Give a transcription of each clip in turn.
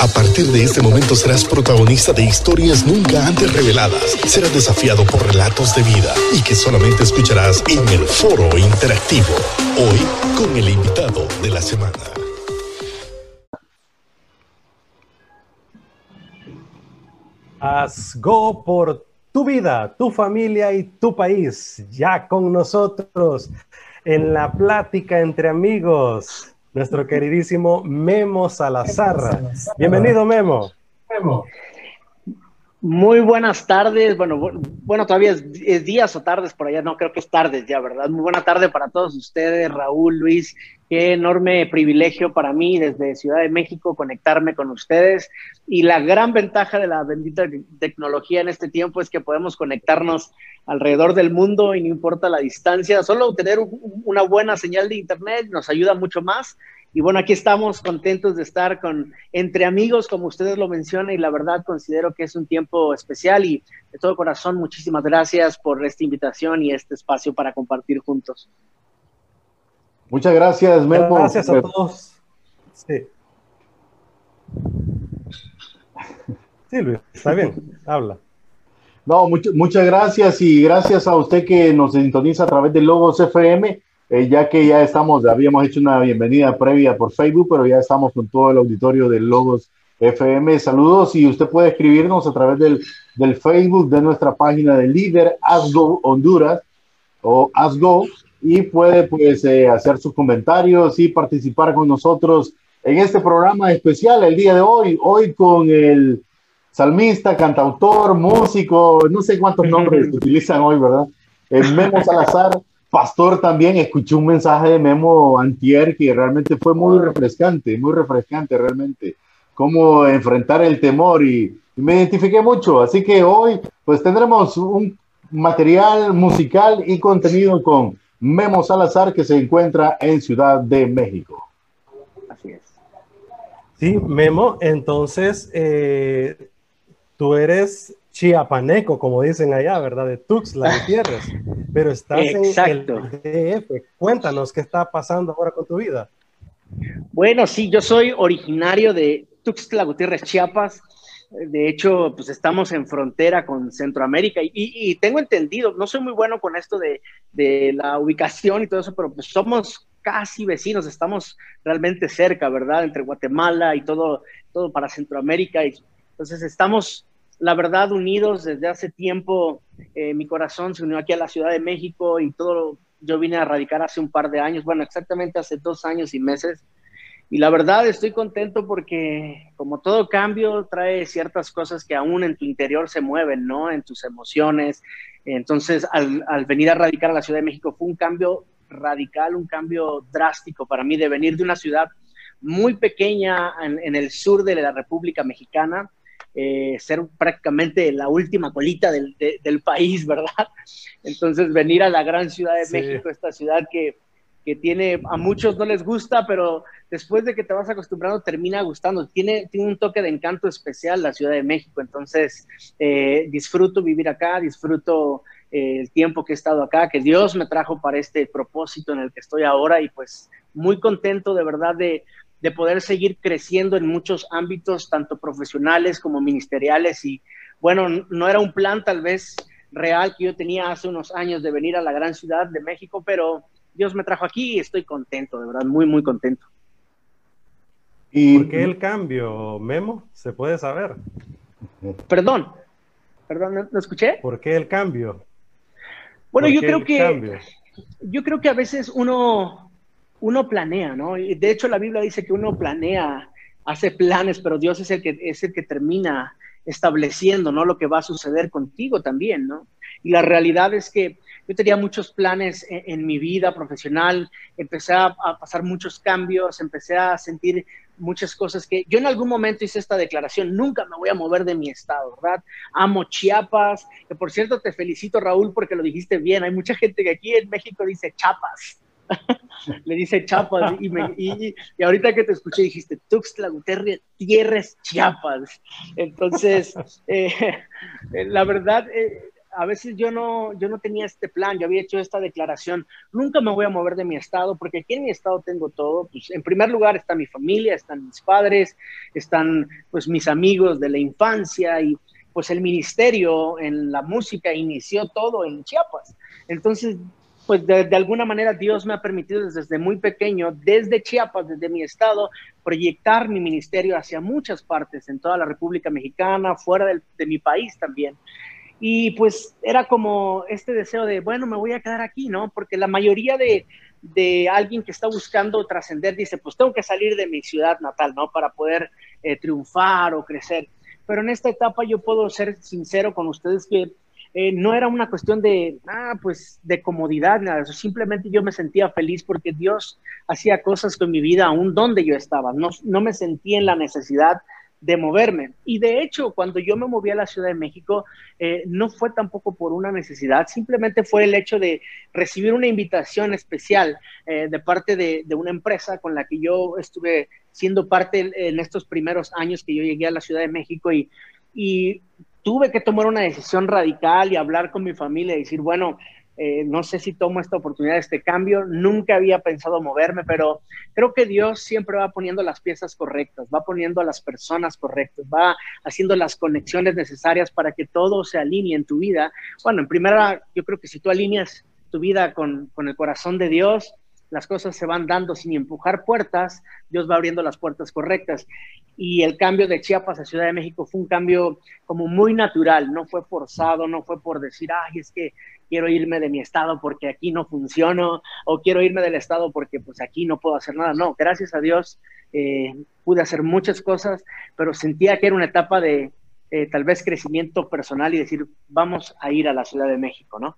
A partir de este momento serás protagonista de historias nunca antes reveladas. Serás desafiado por relatos de vida y que solamente escucharás en el foro interactivo. Hoy con el invitado de la semana. Haz go por tu vida, tu familia y tu país. Ya con nosotros en la plática entre amigos nuestro queridísimo Memo Salazar. Bienvenido, Memo. Memo. Muy buenas tardes. Bueno, bueno, todavía es, días o tardes por allá. No, creo que es tardes ya, ¿verdad? Muy buena tarde para todos ustedes, Raúl, Luis. Qué enorme privilegio para mí desde Ciudad de México conectarme con ustedes. Y la gran ventaja de la bendita tecnología en este tiempo es que podemos conectarnos alrededor del mundo y no importa la distancia. Solo tener una buena señal de Internet nos ayuda mucho más y bueno, aquí estamos contentos de estar con entre amigos, como ustedes lo mencionan, y la verdad considero que es un tiempo especial y de todo corazón muchísimas gracias por esta invitación y este espacio para compartir juntos. Muchas gracias, Memo. Gracias a todos. Sí. Sí, Luis, está bien, habla. No, muchas gracias y gracias a usted que nos sintoniza a través de Logos FM eh, ya que ya estamos, habíamos hecho una bienvenida previa por Facebook, pero ya estamos con todo el auditorio de Logos FM. Saludos y usted puede escribirnos a través del, del Facebook de nuestra página de líder ASGO Honduras o ASGO y puede pues eh, hacer sus comentarios y participar con nosotros en este programa especial el día de hoy, hoy con el salmista, cantautor, músico, no sé cuántos nombres utilizan hoy, ¿verdad? El Memo Salazar Pastor también escuché un mensaje de Memo Antier que realmente fue muy refrescante, muy refrescante realmente, cómo enfrentar el temor y, me identifiqué mucho. Así que hoy pues tendremos un material musical y contenido con Memo Salazar que se encuentra en Ciudad de México. Así es. Sí, Memo, entonces eh, tú eres chiapaneco, como dicen allá, ¿verdad? De Tuxtla Gutiérrez, pero estás en el DF. Cuéntanos qué está pasando ahora con tu vida. Bueno, sí, yo soy originario de Tuxtla Gutiérrez, Chiapas. De hecho, pues estamos en frontera con Centroamérica y, tengo entendido, no soy muy bueno con esto de, de, la ubicación y todo eso, pero pues somos casi vecinos, estamos realmente cerca, ¿verdad? Entre Guatemala y todo, todo para Centroamérica. Y, entonces estamos la verdad, unidos desde hace tiempo. Eh, mi corazón se unió aquí a la Ciudad de México y todo. Yo vine a radicar hace un par de años, bueno, exactamente hace dos años y meses. Y la verdad estoy contento porque como todo cambio trae ciertas cosas que aún en tu interior se mueven, ¿no? En tus emociones. Entonces, al, venir a radicar a la Ciudad de México fue un cambio radical, un cambio drástico para mí de venir de una ciudad muy pequeña en el sur de la República Mexicana eh, ser prácticamente la última colita del, país, ¿verdad? Entonces venir a la gran ciudad de México, esta ciudad que, tiene, a muchos no les gusta, pero después de que te vas acostumbrando termina gustando. Tiene, tiene un toque de encanto especial la Ciudad de México, entonces eh, disfruto vivir acá, disfruto eh, el tiempo que he estado acá, que Dios me trajo para este propósito en el que estoy ahora y pues muy contento de verdad de, de poder seguir creciendo en muchos ámbitos, tanto profesionales como ministeriales. Y bueno, no era un plan tal vez real que yo tenía hace unos años de venir a la gran ciudad de México, pero Dios me trajo aquí y estoy contento, de verdad, muy, muy contento. ¿Y por qué el cambio, Memo? ¿Se puede saber? Perdón, perdón, ¿no, escuché? ¿Por qué el cambio? Bueno, yo creo que yo creo que a veces uno uno planea, ¿no? De hecho la Biblia dice que uno planea, hace planes, pero Dios es el que, es el que termina estableciendo, ¿no? Lo que va a suceder contigo también, ¿no? Y la realidad es que yo tenía muchos planes en, mi vida profesional, empecé a, pasar muchos cambios, empecé a sentir muchas cosas que yo en algún momento hice esta declaración, nunca me voy a mover de mi estado, ¿verdad? Amo Chiapas, que por cierto te felicito Raúl porque lo dijiste bien, hay mucha gente que aquí en México dice Chapas, le dice Chiapas y, y, ahorita que te escuché dijiste Tuxtla Gutiérrez, tierras Chiapas. Entonces, eh, la verdad, eh, a veces yo no, yo no tenía este plan, yo había hecho esta declaración, nunca me voy a mover de mi estado, porque aquí en mi estado tengo todo, pues en primer lugar está mi familia, están mis padres, están pues mis amigos de la infancia y pues el ministerio en la música inició todo en Chiapas. Entonces, pues de, alguna manera Dios me ha permitido desde muy pequeño, desde Chiapas, desde mi estado, proyectar mi ministerio hacia muchas partes, en toda la República Mexicana, fuera de mi país también. Y pues era como este deseo de, bueno, me voy a quedar aquí, ¿no? Porque la mayoría de, de alguien que está buscando trascender dice, pues tengo que salir de mi ciudad natal, ¿no? Para poder eh, triunfar o crecer. Pero en esta etapa yo puedo ser sincero con ustedes que eh, no era una cuestión de, ah, pues, de comodidad, nada, simplemente yo me sentía feliz porque Dios hacía cosas con mi vida aún donde yo estaba, no, no me sentía en la necesidad de moverme. Y de hecho, cuando yo me moví a la Ciudad de México, eh, no fue tampoco por una necesidad, simplemente fue el hecho de recibir una invitación especial eh, de parte de, de, una empresa con la que yo estuve siendo parte en estos primeros años que yo llegué a la Ciudad de México y, y tuve que tomar una decisión radical y hablar con mi familia y decir, bueno, eh, no sé si tomo esta oportunidad, este cambio, nunca había pensado moverme, pero creo que Dios siempre va poniendo las piezas correctas, va poniendo a las personas correctas, va haciendo las conexiones necesarias para que todo se alinee en tu vida. Bueno, en primera, yo creo que si tú alineas tu vida con, con el corazón de Dios, las cosas se van dando sin empujar puertas, Dios va abriendo las puertas correctas. Y el cambio de Chiapas a Ciudad de México fue un cambio como muy natural, no fue forzado, no fue por decir, ay, es que quiero irme de mi estado porque aquí no funciono, o quiero irme del estado porque pues aquí no puedo hacer nada. No, gracias a Dios eh, pude hacer muchas cosas, pero sentía que era una etapa de eh, tal vez crecimiento personal y decir, vamos a ir a la Ciudad de México, ¿no?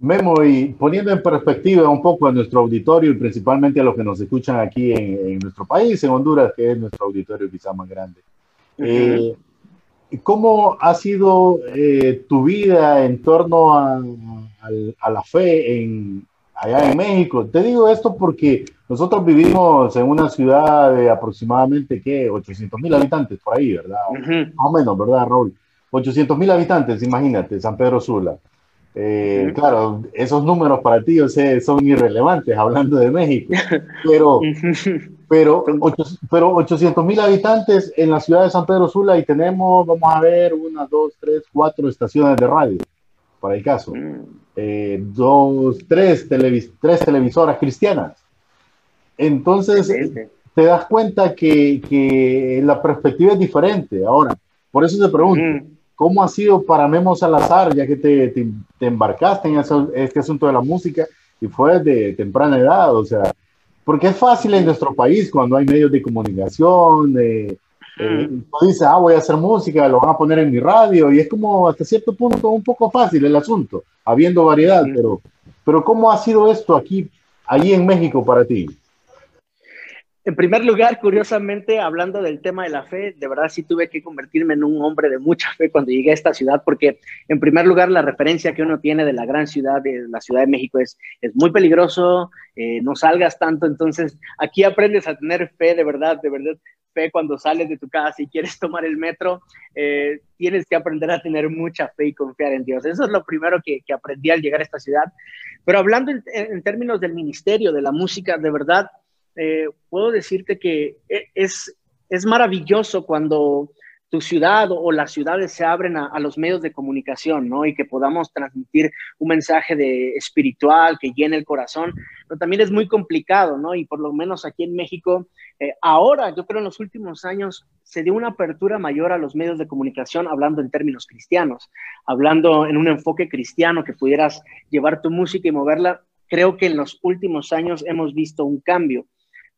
Memo, y poniendo en perspectiva un poco a nuestro auditorio y principalmente a los que nos escuchan aquí en, nuestro país, en Honduras, que es nuestro auditorio quizá más grande. Eh, ¿Cómo ha sido eh, tu vida en torno a, la fe en, allá en México? Te digo esto porque nosotros vivimos en una ciudad de aproximadamente, ¿qué? 800 mil habitantes por ahí, ¿verdad? Más o menos, ¿verdad, Raúl? 800 mil habitantes, imagínate, San Pedro Sula. Eh, claro, esos números para ti son irrelevantes hablando de México, pero, pero, pero 800 mil habitantes en la ciudad de San Pedro Sula y tenemos, vamos a ver, una, dos, tres, cuatro estaciones de radio, para el caso, mm. eh, dos, tres, tres televisoras cristianas. Entonces, te das cuenta que, que, la perspectiva es diferente. Ahora, por eso te pregunto. Mm. ¿Cómo ha sido para Memo Salazar, ya que te, te, embarcaste en este asunto de la música y fue de temprana edad? O sea, porque es fácil en nuestro país cuando hay medios de comunicación, eh, dice, ah, voy a hacer música, lo van a poner en mi radio, y es como hasta cierto punto un poco fácil el asunto, habiendo variedad, pero, pero ¿cómo ha sido esto aquí, allí en México para ti? En primer lugar, curiosamente, hablando del tema de la fe, de verdad sí tuve que convertirme en un hombre de mucha fe cuando llegué a esta ciudad, porque en primer lugar la referencia que uno tiene de la gran ciudad, de la Ciudad de México, es, es muy peligroso, eh, no salgas tanto, entonces aquí aprendes a tener fe, de verdad, de verdad, fe cuando sales de tu casa y quieres tomar el metro, eh, tienes que aprender a tener mucha fe y confiar en Dios. Eso es lo primero que, que aprendí al llegar a esta ciudad. Pero hablando en, en términos del ministerio, de la música, de verdad, eh, puedo decirte que e, es, es maravilloso cuando tu ciudad o las ciudades se abren a, los medios de comunicación, ¿no? Y que podamos transmitir un mensaje de espiritual que llene el corazón, pero también es muy complicado, ¿no? Y por lo menos aquí en México, eh, ahora, yo creo en los últimos años, se dio una apertura mayor a los medios de comunicación, hablando en términos cristianos, hablando en un enfoque cristiano que pudieras llevar tu música y moverla. Creo que en los últimos años hemos visto un cambio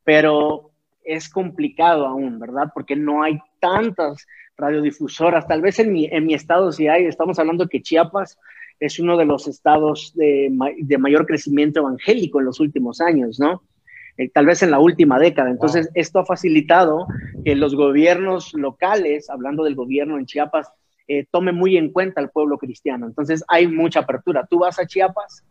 pero es complicado aún, ¿verdad? Porque no hay tantas radiodifusoras. Tal vez en mi, en mi estado sí hay, estamos hablando que Chiapas es uno de los estados de, mayor crecimiento evangélico en los últimos años, ¿no? Eh, tal vez en la última década. Entonces, esto ha facilitado que los gobiernos locales, hablando del gobierno en Chiapas, eh, tome muy en cuenta al pueblo cristiano. Entonces, hay mucha apertura. Tú vas a Chiapas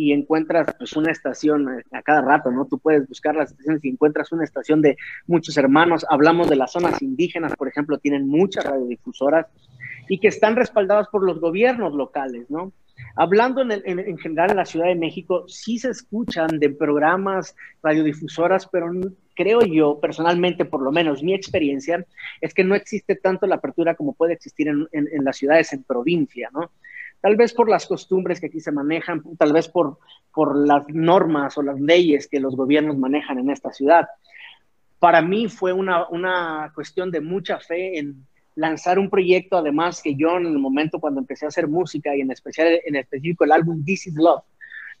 y encuentras pues una estación eh, a cada rato, ¿no? Tú puedes buscar las estaciones y encuentras una estación de muchos hermanos. Hablamos de las zonas indígenas, por ejemplo, tienen muchas radiodifusoras. y que están respaldadas por los gobiernos locales, ¿no? Hablando en, general en la Ciudad de México, sí se escuchan de programas radiodifusoras, pero creo yo, personalmente, por lo menos mi experiencia, es que no existe tanto la apertura como puede existir en, en las ciudades en provincia, ¿no? Tal vez por las costumbres que aquí se manejan, tal vez por, por las normas o las leyes que los gobiernos manejan en esta ciudad. Para mí fue una, una cuestión de mucha fe en lanzar un proyecto, además que yo en el momento cuando empecé a hacer música y en especial en específico el álbum This is Love,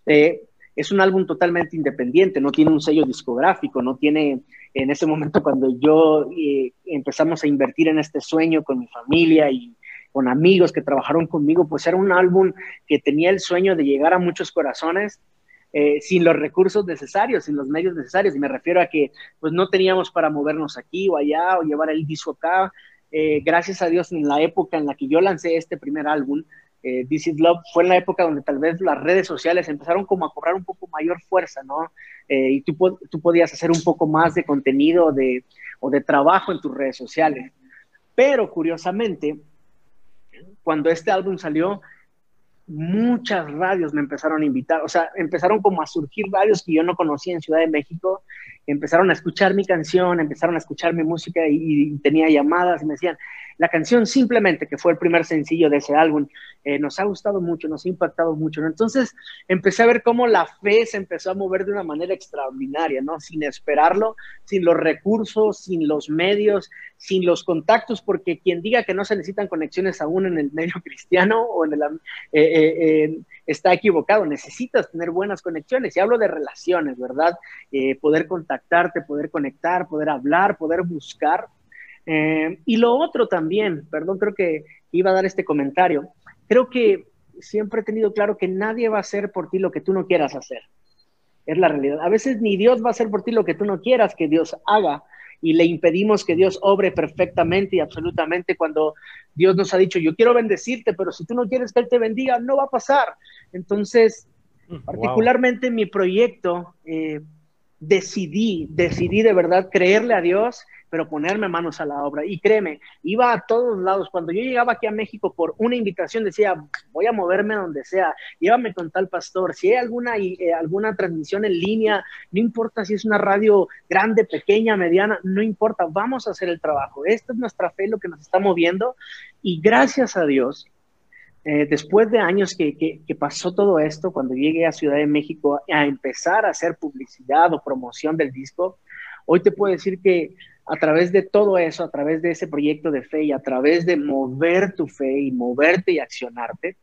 eh, es un álbum totalmente independiente, no tiene un sello discográfico, no tiene en ese momento cuando yo eh, empezamos a invertir en este sueño con mi familia y con amigos que trabajaron conmigo, pues era un álbum que tenía el sueño de llegar a muchos corazones eh, sin los recursos necesarios, sin los medios necesarios. Y me refiero a que pues no teníamos para movernos aquí o allá o llevar el disco acá. Eh, gracias a Dios, en la época en la que yo lancé este primer álbum, eh, This is Love, fue en la época donde tal vez las redes sociales empezaron como a cobrar un poco mayor fuerza, ¿no? y tú, tú podías hacer un poco más de contenido de, o de trabajo en tus redes sociales. Pero curiosamente, cuando este álbum salió, muchas radios me empezaron a invitar, o sea, empezaron como a surgir radios que yo no conocía en Ciudad de México, empezaron a escuchar mi canción, empezaron a escuchar mi música y, tenía llamadas y me decían, la canción simplemente, que fue el primer sencillo de ese álbum, eh, nos ha gustado mucho, nos ha impactado mucho. Entonces empecé a ver cómo la fe se empezó a mover de una manera extraordinaria, ¿no? Sin esperarlo, sin los recursos, sin los medios, sin los contactos, porque quien diga que no se necesitan conexiones aún en el medio cristiano o en el... Eh, eh, está equivocado, necesitas tener buenas conexiones. Y hablo de relaciones, ¿verdad? poder contactarte, poder conectar, poder hablar, poder buscar. Eh, y lo otro también, perdón, creo que iba a dar este comentario. Creo que siempre he tenido claro que nadie va a hacer por ti lo que tú no quieras hacer. Es la realidad. A veces ni Dios va a hacer por ti lo que tú no quieras que Dios haga y le impedimos que Dios obre perfectamente y absolutamente cuando Dios nos ha dicho, yo quiero bendecirte, pero si tú no quieres que Él te bendiga, no va a pasar. Entonces, mm, particularmente mi proyecto, eh, decidí, decidí de verdad creerle a Dios pero ponerme manos a la obra. Y créeme, iba a todos lados. Cuando yo llegaba aquí a México por una invitación, decía, voy a moverme donde sea, llévame con tal pastor. Si hay alguna, eh, alguna transmisión en línea, no importa si es una radio grande, pequeña, mediana, no importa, vamos a hacer el trabajo. Esta es nuestra fe, lo que nos está moviendo. Y gracias a Dios, eh, después de años que, que, pasó todo esto, cuando llegué a Ciudad de México a empezar a hacer publicidad o promoción del disco, hoy te puedo decir que a través de todo eso, a través de ese proyecto de fe y a través de mover tu fe y moverte y accionarte,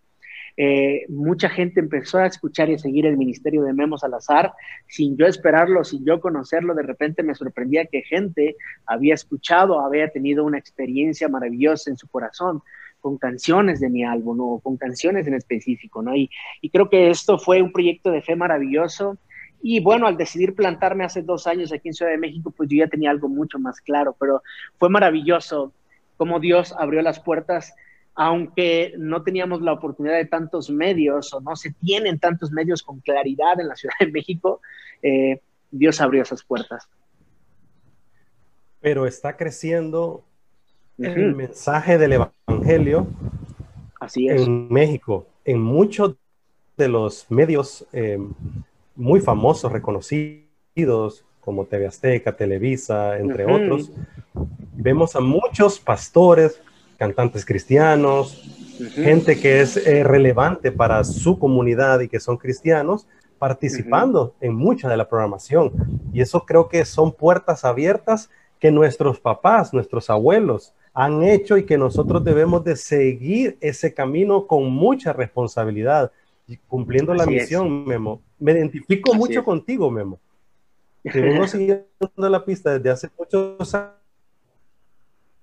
eh, mucha gente empezó a escuchar y a seguir el ministerio de Memo Salazar sin yo esperarlo, sin yo conocerlo. De repente me sorprendía que gente había escuchado, había tenido una experiencia maravillosa en su corazón con canciones de mi álbum o con canciones en específico, ¿no? Y, y creo que esto fue un proyecto de fe maravilloso y bueno, al decidir plantarme hace dos años aquí en Ciudad de México, pues yo ya tenía algo mucho más claro, pero fue maravilloso cómo Dios abrió las puertas, aunque no teníamos la oportunidad de tantos medios o no se tienen tantos medios con claridad en la Ciudad de México, eh, Dios abrió esas puertas. Pero está creciendo el mensaje del Evangelio Así es. en México, en muchos de los medios eh, muy famosos, reconocidos, como TV Azteca, Televisa, entre otros. Vemos a muchos pastores, cantantes cristianos, gente que es eh, relevante para su comunidad y que son cristianos, participando en mucha de la programación. Y eso creo que son puertas abiertas que nuestros papás, nuestros abuelos han hecho y que nosotros debemos de seguir ese camino con mucha responsabilidad, cumpliendo la misión, Memo. Me identifico mucho contigo, Memo. Te vengo siguiendo la pista desde hace muchos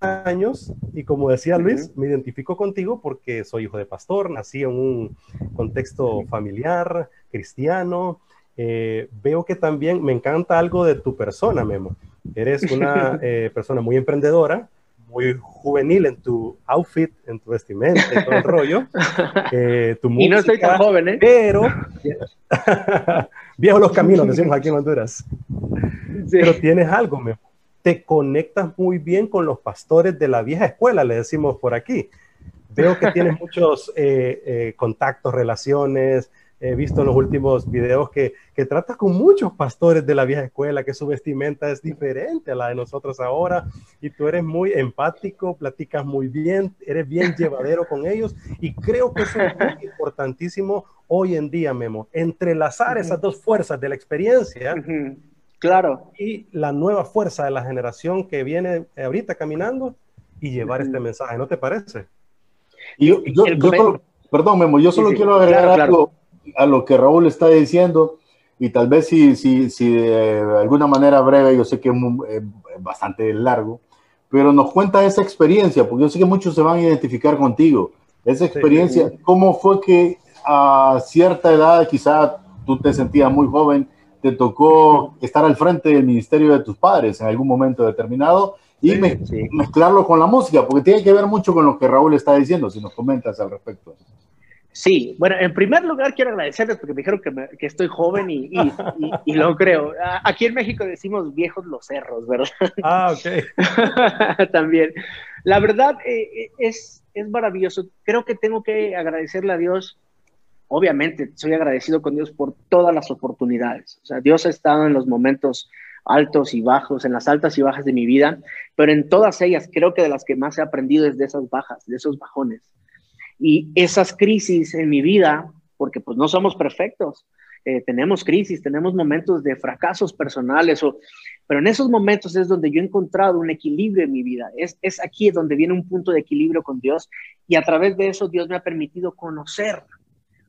años y como decía Luis, me identifico contigo porque soy hijo de pastor, nací en un contexto familiar, cristiano. Eh, veo que también me encanta algo de tu persona, Memo. Eres una eh, persona muy emprendedora, muy juvenil en tu outfit, en tu vestimenta y todo el rollo. Eh, tu música, y no estoy tan joven, ¿eh? Pero, viejos los caminos, decimos aquí en Honduras. Pero tienes algo, me, te conectas muy bien con los pastores de la vieja escuela, le decimos por aquí, Veo que tienes muchos eh, eh, contactos, relaciones. He visto en los últimos videos que, que tratas con muchos pastores de la vieja escuela, que su vestimenta es diferente a la de nosotros ahora. Y tú eres muy empático, platicas muy bien, eres bien llevadero con ellos. Y creo que eso es muy importantísimo hoy en día, Memo. Entrelazar esas dos fuerzas de la experiencia. Claro. Y la nueva fuerza de la generación que viene ahorita caminando y llevar este mensaje, ¿no te parece? Y yo, perdón, Memo, yo solo quiero agregar algo a lo que Raúl está diciendo y tal vez si, si, si de alguna manera breve, yo sé que es, bastante largo, pero nos cuenta esa experiencia, porque yo sé que muchos se van a identificar contigo. Esa experiencia, ¿cómo fue que a cierta edad, quizá tú te sentías muy joven, te tocó estar al frente del ministerio de tus padres en algún momento determinado y mezclarlo con la música, porque tiene que ver mucho con lo que Raúl está diciendo, si nos comentas al respecto. Sí, bueno, en primer lugar quiero agradecerles porque me dijeron que, que estoy joven y, y, lo creo. Aquí en México decimos viejos los cerros, ¿verdad? Ah, ok. También. La verdad eh, eh, es, es maravilloso. Creo que tengo que agradecerle a Dios. Obviamente, soy agradecido con Dios por todas las oportunidades. O sea, Dios ha estado en los momentos altos y bajos, en las altas y bajas de mi vida, pero en todas ellas creo que de las que más he aprendido es de esas bajas, de esos bajones. Y esas crisis en mi vida, porque pues no somos perfectos, eh, tenemos crisis, tenemos momentos de fracasos personales, o, pero en esos momentos es donde yo he encontrado un equilibrio en mi vida. Es, es aquí donde viene un punto de equilibrio con Dios y a través de eso Dios me ha permitido conocer,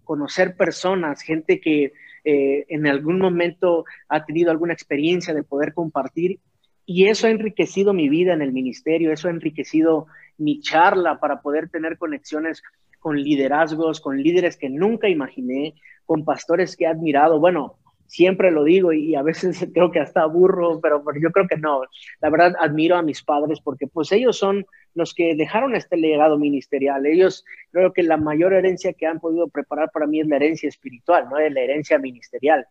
conocer personas, gente que eh, en algún momento ha tenido alguna experiencia de poder compartir y eso ha enriquecido mi vida en el ministerio, eso ha enriquecido mi charla para poder tener conexiones con liderazgos, con líderes que nunca imaginé, con pastores que he admirado. Bueno, siempre lo digo y a veces creo que hasta aburro, pero, yo creo que no. La verdad, admiro a mis padres porque pues ellos son los que dejaron este legado ministerial. Ellos creo que la mayor herencia que han podido preparar para mí es la herencia espiritual, no es la herencia ministerial.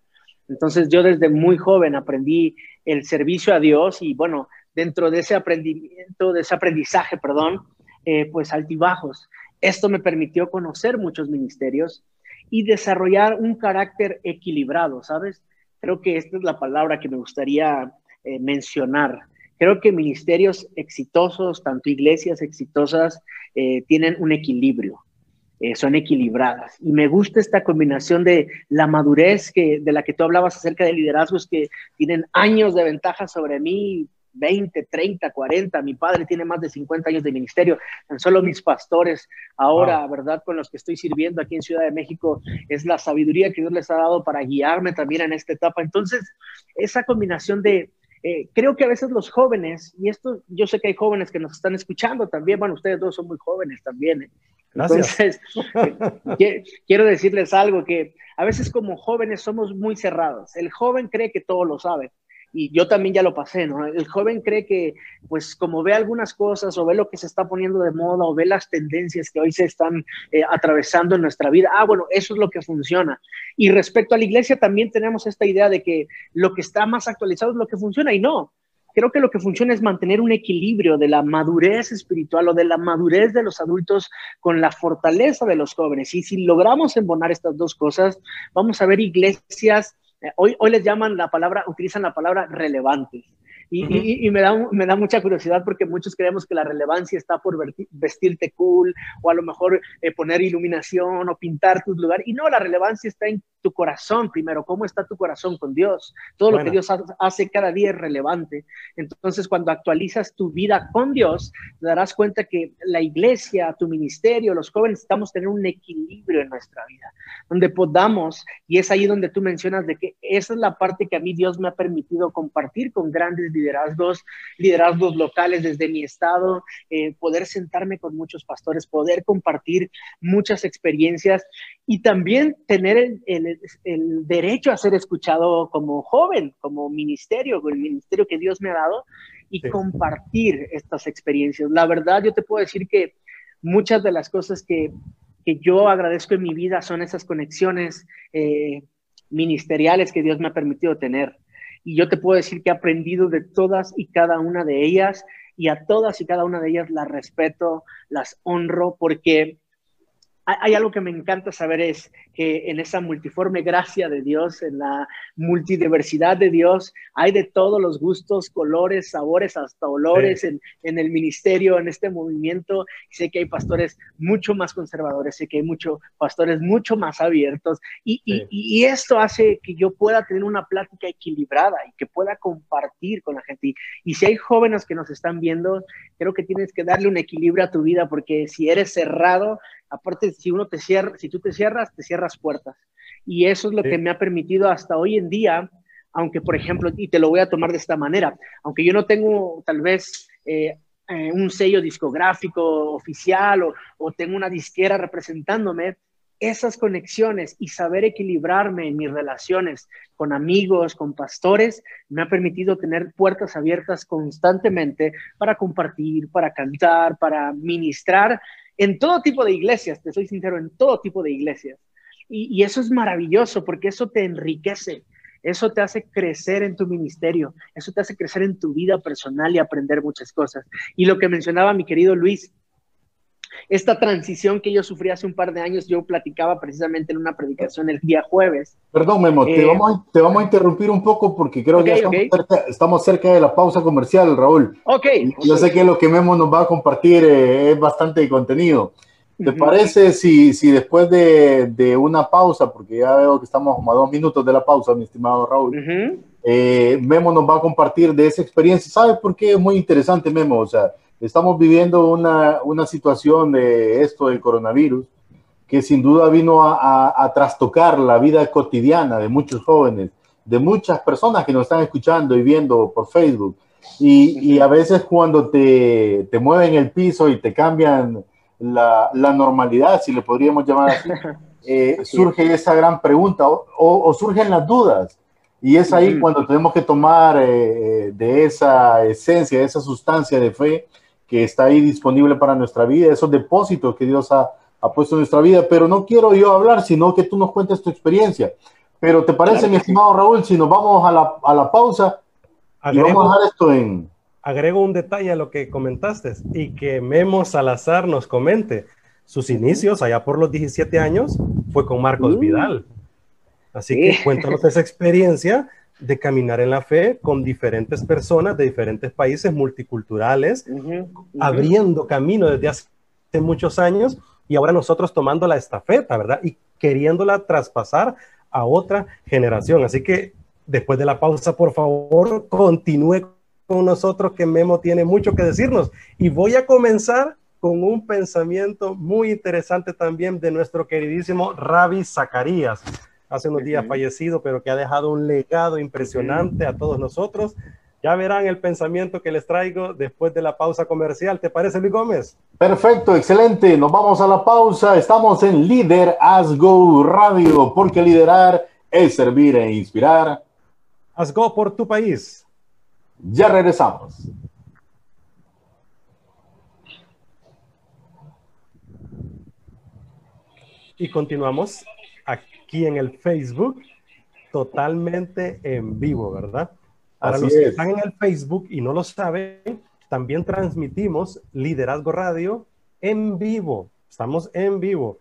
Entonces yo desde muy joven aprendí el servicio a Dios y bueno, dentro de ese aprendimiento, de ese aprendizaje, perdón, eh, pues altibajos. Esto me permitió conocer muchos ministerios y desarrollar un carácter equilibrado, ¿sabes? Creo que esta es la palabra que me gustaría eh, mencionar. Creo que ministerios exitosos, tanto iglesias exitosas, eh, tienen un equilibrio, son equilibradas. Y me gusta esta combinación de la madurez que, de la que tú hablabas acerca de liderazgos que tienen años de ventaja sobre mí, 20, 30, 40. Mi padre tiene más de 50 años de ministerio. Tan solo mis pastores ahora, ¿verdad? Con los que estoy sirviendo aquí en Ciudad de México, es la sabiduría que Dios les ha dado para guiarme también en esta etapa. Entonces, esa combinación de, eh, creo que a veces los jóvenes, y esto yo sé que hay jóvenes que nos están escuchando también, bueno, ustedes dos son muy jóvenes también. ¿eh? Entonces, eh, quiero decirles algo, que a veces como jóvenes somos muy cerrados. El joven cree que todo lo sabe y yo también ya lo pasé, ¿no? El joven cree que, pues, como ve algunas cosas o ve lo que se está poniendo de moda o ve las tendencias que hoy se están eh, atravesando en nuestra vida, ah, bueno, eso es lo que funciona. Y respecto a la iglesia también tenemos esta idea de que lo que está más actualizado es lo que funciona y no. Creo que lo que funciona es mantener un equilibrio de la madurez espiritual o de la madurez de los adultos con la fortaleza de los jóvenes. Y si logramos embonar estas dos cosas, vamos a ver iglesias hoy, hoy les llaman la palabra, utilizan la palabra relevantes. Y, me, da, me da mucha curiosidad porque muchos creemos que la relevancia está por vestirte cool o a lo mejor eh, poner iluminación o pintar tu lugar. Y no, la relevancia está en tu corazón primero. ¿Cómo está tu corazón con Dios? Todo lo que Dios hace cada día es relevante. Entonces, cuando actualizas tu vida con Dios, te darás cuenta que la iglesia, tu ministerio, los jóvenes, estamos teniendo un equilibrio en nuestra vida, donde podamos, y es ahí donde tú mencionas de que esa es la parte que a mí Dios me ha permitido compartir con grandes liderazgos, liderazgos locales desde mi estado, eh, poder sentarme con muchos pastores, poder compartir muchas experiencias y también tener el, el, derecho a ser escuchado como joven, como ministerio, con el ministerio que Dios me ha dado y compartir estas experiencias. La verdad, yo te puedo decir que muchas de las cosas que, que yo agradezco en mi vida son esas conexiones eh, ministeriales que Dios me ha permitido tener. Y yo te puedo decir que he aprendido de todas y cada una de ellas y a todas y cada una de ellas las respeto, las honro, porque hay algo que me encanta saber es que en esa multiforme gracia de Dios, en la multidiversidad de Dios, hay de todos los gustos, colores, sabores, hasta olores en, el ministerio, en este movimiento. Sé que hay pastores mucho más conservadores, sé que hay muchos pastores mucho más abiertos y, y, esto hace que yo pueda tener una plática equilibrada y que pueda compartir con la gente. Y, y si hay jóvenes que nos están viendo, creo que tienes que darle un equilibrio a tu vida porque si eres cerrado, aparte si uno te cierra, si tú te cierras, te cierras puertas. Y eso es lo que me ha permitido hasta hoy en día, aunque por ejemplo, y te lo voy a tomar de esta manera, aunque yo no tengo tal vez eh, eh, un sello discográfico oficial o, o tengo una disquera representándome, esas conexiones y saber equilibrarme en mis relaciones con amigos, con pastores, me ha permitido tener puertas abiertas constantemente para compartir, para cantar, para ministrar en todo tipo de iglesias, te soy sincero, en todo tipo de iglesias. Y, eso es maravilloso porque eso te enriquece, eso te hace crecer en tu ministerio, eso te hace crecer en tu vida personal y aprender muchas cosas. Y lo que mencionaba mi querido Luis, esta transición que yo sufrí hace un par de años, yo platicaba precisamente en una predicación el día jueves. Perdón, Memo, te, eh, vamos a, te, vamos a, interrumpir un poco porque creo que estamos, cerca, de la pausa comercial, Raúl. Ok. Yo sé que lo que Memo nos va a compartir eh, es bastante contenido. ¿Te parece si, si después de, de, una pausa, porque ya veo que estamos como a dos minutos de la pausa, mi estimado Raúl, eh, Memo nos va a compartir de esa experiencia? ¿Sabes por qué es muy interesante, Memo? O sea, Estamos viviendo una, una situación de esto del coronavirus que sin duda vino a, a, trastocar la vida cotidiana de muchos jóvenes, de muchas personas que nos están escuchando y viendo por Facebook. Y, y a veces cuando te, te, mueven el piso y te cambian la, la normalidad, si le podríamos llamar así, eh, surge esa gran pregunta o, o, surgen las dudas. Y es ahí cuando tenemos que tomar eh, de esa esencia, de esa sustancia de fe que está ahí disponible para nuestra vida, esos depósitos que Dios ha, ha, puesto en nuestra vida. Pero no quiero yo hablar, sino que tú nos cuentes tu experiencia. Pero ¿te parece, mi estimado Raúl, si nos vamos a la, a la pausa y vamos a dejar esto en... Agrego un detalle a lo que comentaste y que Memo Salazar nos comente. Sus inicios, allá por los 17 años, fue con Marcos mm. Vidal. Así que cuéntanos esa experiencia de caminar en la fe con diferentes personas de diferentes países multiculturales, abriendo camino desde hace muchos años y ahora nosotros tomando la estafeta, ¿verdad? Y queriéndola traspasar a otra generación. Así que después de la pausa, por favor, continúe con nosotros que Memo tiene mucho que decirnos. Y voy a comenzar con un pensamiento muy interesante también de nuestro queridísimo Ravi Zacarías hace unos días fallecido, pero que ha dejado un legado impresionante a todos nosotros. Ya verán el pensamiento que les traigo después de la pausa comercial. ¿Te parece, Luis Gómez? Perfecto, excelente. Nos vamos a la pausa. Estamos en Líder As Go Radio, porque liderar es servir e inspirar. As Go por tu país. Ya regresamos. Y continuamos aquí en el Facebook, totalmente en vivo, ¿verdad? Para los que están en el Facebook y no lo saben, también transmitimos Liderazgo Radio en vivo. Estamos en vivo.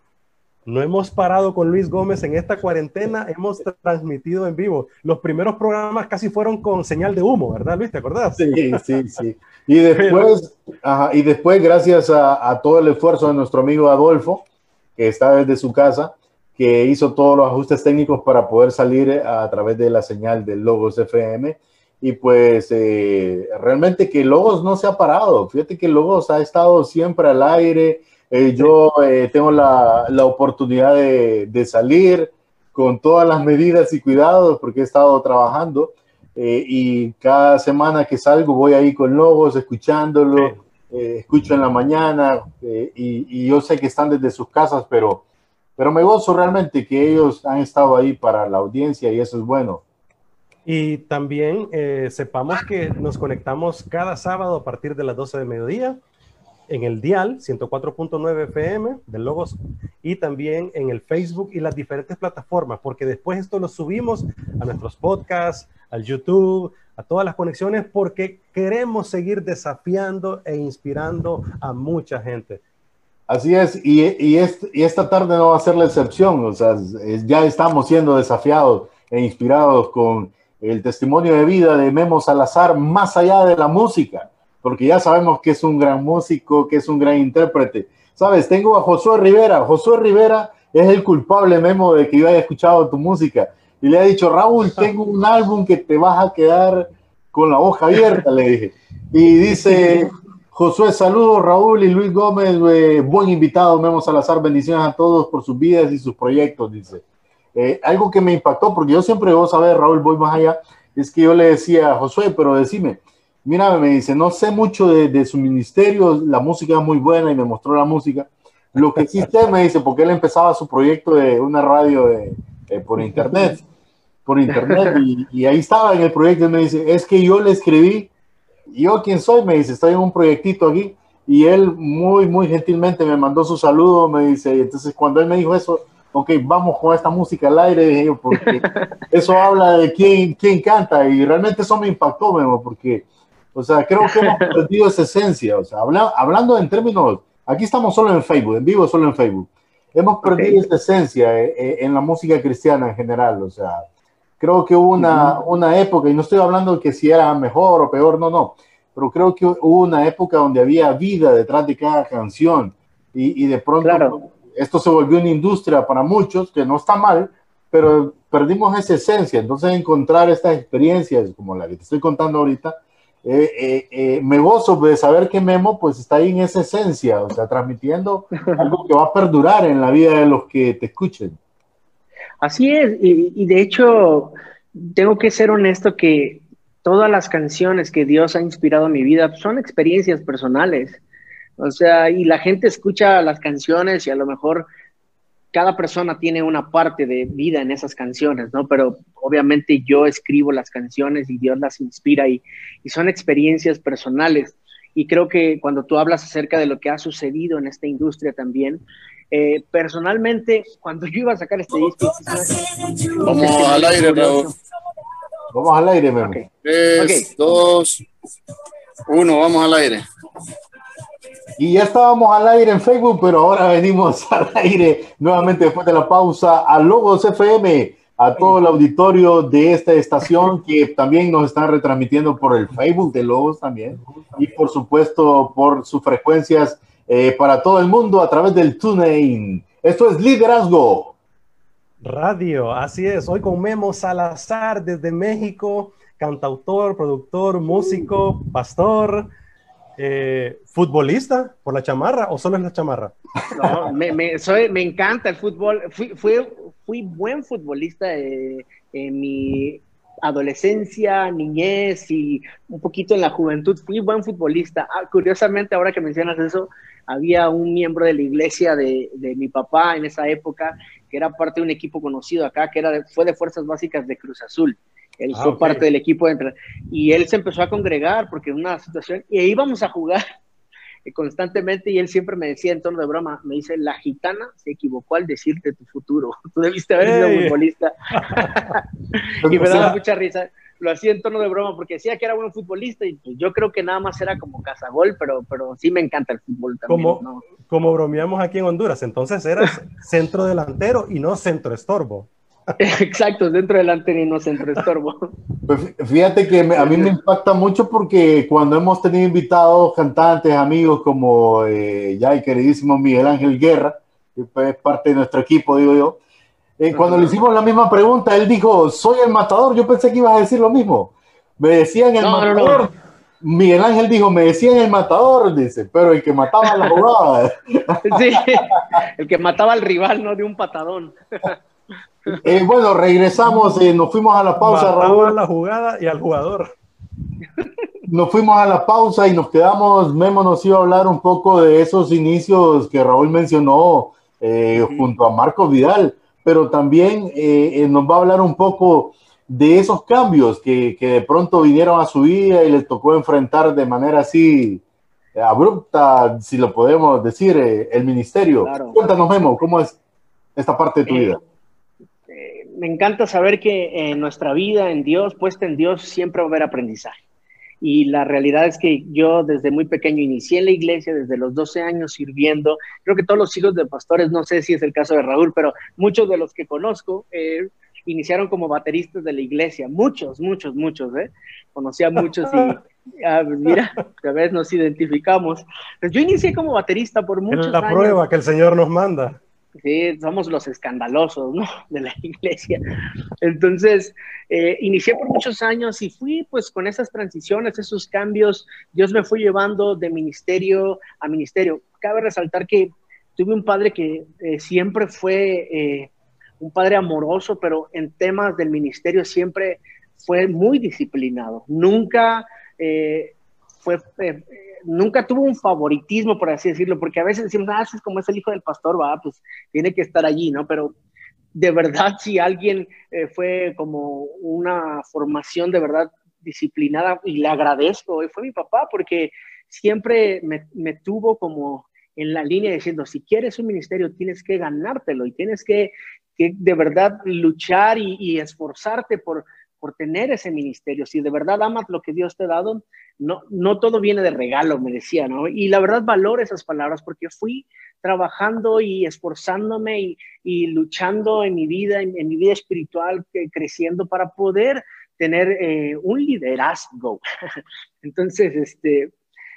No hemos parado con Luis Gómez en esta cuarentena, hemos transmitido en vivo. Los primeros programas casi fueron con señal de humo, ¿verdad, Luis? ¿Te acordás? Sí, sí, sí. Y después, y después gracias a, a, todo el esfuerzo de nuestro amigo Adolfo, que está desde su casa, que hizo todos los ajustes técnicos para poder salir a través de la señal del Logos FM. Y pues eh, realmente que Logos no se ha parado. Fíjate que Logos ha estado siempre al aire. Eh, yo eh, tengo la, la oportunidad de, de, salir con todas las medidas y cuidados porque he estado trabajando. y cada semana que salgo voy ahí con Logos, escuchándolo. escucho en la mañana y, y yo sé que están desde sus casas, pero pero me gozo realmente que ellos han estado ahí para la audiencia y eso es bueno. Y también eh, sepamos que nos conectamos cada sábado a partir de las 12 de mediodía en el dial 104.9 FM de Logos y también en el Facebook y las diferentes plataformas, porque después esto lo subimos a nuestros podcasts, al YouTube, a todas las conexiones, porque queremos seguir desafiando e inspirando a mucha gente. Así es, y, y, y, esta tarde no va a ser la excepción, o sea, ya estamos siendo desafiados e inspirados con el testimonio de vida de Memo Salazar más allá de la música, porque ya sabemos que es un gran músico, que es un gran intérprete. Sabes, tengo a Josué Rivera, Josué Rivera es el culpable, Memo, de que yo haya escuchado tu música. Y le ha dicho, Raúl, tengo un álbum que te vas a quedar con la hoja abierta, le dije. Y dice, Josué, saludos, Raúl y Luis Gómez, buen invitado, Memo Salazar, bendiciones a todos por sus vidas y sus proyectos, dice. Eh, algo que me impactó, porque yo siempre, vos sabés, Raúl, voy más allá, es que yo le decía Josué, pero decime, mira, me dice, no sé mucho de, su ministerio, la música es muy buena y me mostró la música. Lo que existe, me dice, porque él empezaba su proyecto de una radio por internet, por internet, y, y, ahí estaba en el proyecto, y me dice, es que yo le escribí yo quién soy, me dice, estoy en un proyectito aquí. Y él muy, muy gentilmente me mandó su saludo, me dice, y entonces cuando él me dijo eso, ok, vamos con esta música al aire, dije yo, porque eso habla de quién, quién canta, y realmente eso me impactó, Memo, porque, o sea, creo que hemos perdido esa esencia, o sea, hablando en términos, aquí estamos solo en Facebook, en vivo solo en Facebook, hemos perdido esa esencia eh, eh, en la música cristiana en general, o sea, Creo que hubo una, una época, y no estoy hablando de que si era mejor o peor, no, no, pero creo que hubo una época donde había vida detrás de cada canción y, y de pronto esto se volvió una industria para muchos, que no está mal, pero perdimos esa esencia. Entonces encontrar estas experiencias como la que te estoy contando ahorita, eh, eh, eh, me gozo de saber que Memo pues está ahí en esa esencia, o sea, transmitiendo algo que va a perdurar en la vida de los que te escuchen. Así es, y, de hecho, tengo que ser honesto que todas las canciones que Dios ha inspirado en mi vida son experiencias personales. O sea, y la gente escucha las canciones y a lo mejor cada persona tiene una parte de vida en esas canciones, ¿no? Pero obviamente yo escribo las canciones y Dios las inspira y, y son experiencias personales. Y creo que cuando tú hablas acerca de lo que ha sucedido en esta industria también, eh, personalmente, cuando yo iba a sacar este disco... Vamos al aire, Raúl. Vamos al aire, Memo. Tres, dos, uno, vamos al aire. Y ya estábamos al aire en Facebook, pero ahora venimos al aire nuevamente después de la pausa a Logos FM, a todo el auditorio de esta estación que también nos están retransmitiendo por el Facebook de Logos también y por supuesto por sus frecuencias eh, para todo el mundo a través del TuneIn. Esto es Liderazgo. Radio, así es. Hoy con Memo Salazar desde México, cantautor, productor, músico, pastor, eh, futbolista por la chamarra o solo es la chamarra. No, me, soy, me encanta el fútbol. Fui, fui, buen futbolista eh, en mi adolescencia, niñez y un poquito en la juventud. Fui buen futbolista. Ah, curiosamente, ahora que mencionas eso, había un miembro de la iglesia de, mi papá en esa época, que era parte de un equipo conocido acá, que era fue de Fuerzas Básicas de Cruz Azul. Él ah, fue parte del equipo de, y él se empezó a congregar porque en una situación, y íbamos a jugar constantemente y él siempre me decía en tono de broma, me dice, la gitana se equivocó al decirte tu futuro, tú debiste haber sido futbolista. y me daba mucha risa lo hacía en tono de broma porque decía que era buen futbolista y pues yo creo que nada más era como cazagol, pero, pero sí me encanta el fútbol también. Como, como bromeamos aquí en Honduras, entonces eras centro delantero y no centro estorbo. Exacto, centro delantero y no centro estorbo. Pues fíjate que a mí me impacta mucho porque cuando hemos tenido invitados, cantantes, amigos como eh, ya el queridísimo Miguel Ángel Guerra, que es parte de nuestro equipo, digo yo, eh, cuando le hicimos la misma pregunta, él dijo, soy el matador. Yo pensé que ibas a decir lo mismo. Me decían el matador. Miguel Ángel dijo, me decían el matador, dice, pero el que mataba la jugada. Sí, el que mataba al rival, no de un patadón. Eh, bueno, regresamos, eh, nos fuimos a la pausa, mataba la jugada y al jugador. Nos fuimos a la pausa y nos quedamos, Memo nos iba a hablar un poco de esos inicios que Raúl mencionó junto a Marco Vidal pero también eh, eh, nos va a hablar un poco de esos cambios que, que, de pronto vinieron a su vida y les tocó enfrentar de manera así eh, abrupta, si lo podemos decir, el ministerio. Cuéntanos, Memo, ¿cómo es esta parte de tu vida? Me encanta saber que en nuestra vida, en Dios, puesta en Dios, siempre va a haber aprendizaje. Y la realidad es que yo desde muy pequeño inicié en la iglesia, desde los 12 años sirviendo. Creo que todos los hijos de pastores, no sé si es el caso de Raúl, pero muchos de los que conozco eh, iniciaron como bateristas de la iglesia. Muchos, muchos, muchos, ¿eh? Conocí a muchos y ah, mira, a veces nos identificamos. Pues yo inicié como baterista por muchos años. la prueba que el Señor nos manda. Sí, somos los escandalosos, ¿no? De la iglesia. Entonces, eh, inicié por muchos años y fui pues con esas transiciones, esos cambios, Dios me fue llevando de ministerio a ministerio. Cabe resaltar que tuve un padre que eh, siempre fue eh, un padre amoroso, pero en temas del ministerio siempre fue muy disciplinado. Nunca fue nunca tuvo un favoritismo, por así decirlo, porque a veces decimos, ah, es como es el hijo del pastor, va, pues tiene que estar allí, ¿no? Pero de verdad, si alguien eh, fue como una formación de verdad disciplinada, y le agradezco, fue mi papá, porque siempre me, tuvo como en la línea diciendo, si quieres un ministerio, tienes que ganártelo y tienes que, de verdad luchar y esforzarte por, por tener ese ministerio. Si de verdad amas lo que Dios te ha dado, no, no todo viene de regalo, me decía, ¿no? Y la verdad valoro esas palabras porque fui trabajando y esforzándome y, luchando en mi vida, en, mi vida espiritual, creciendo para poder tener eh, un liderazgo. Entonces, este,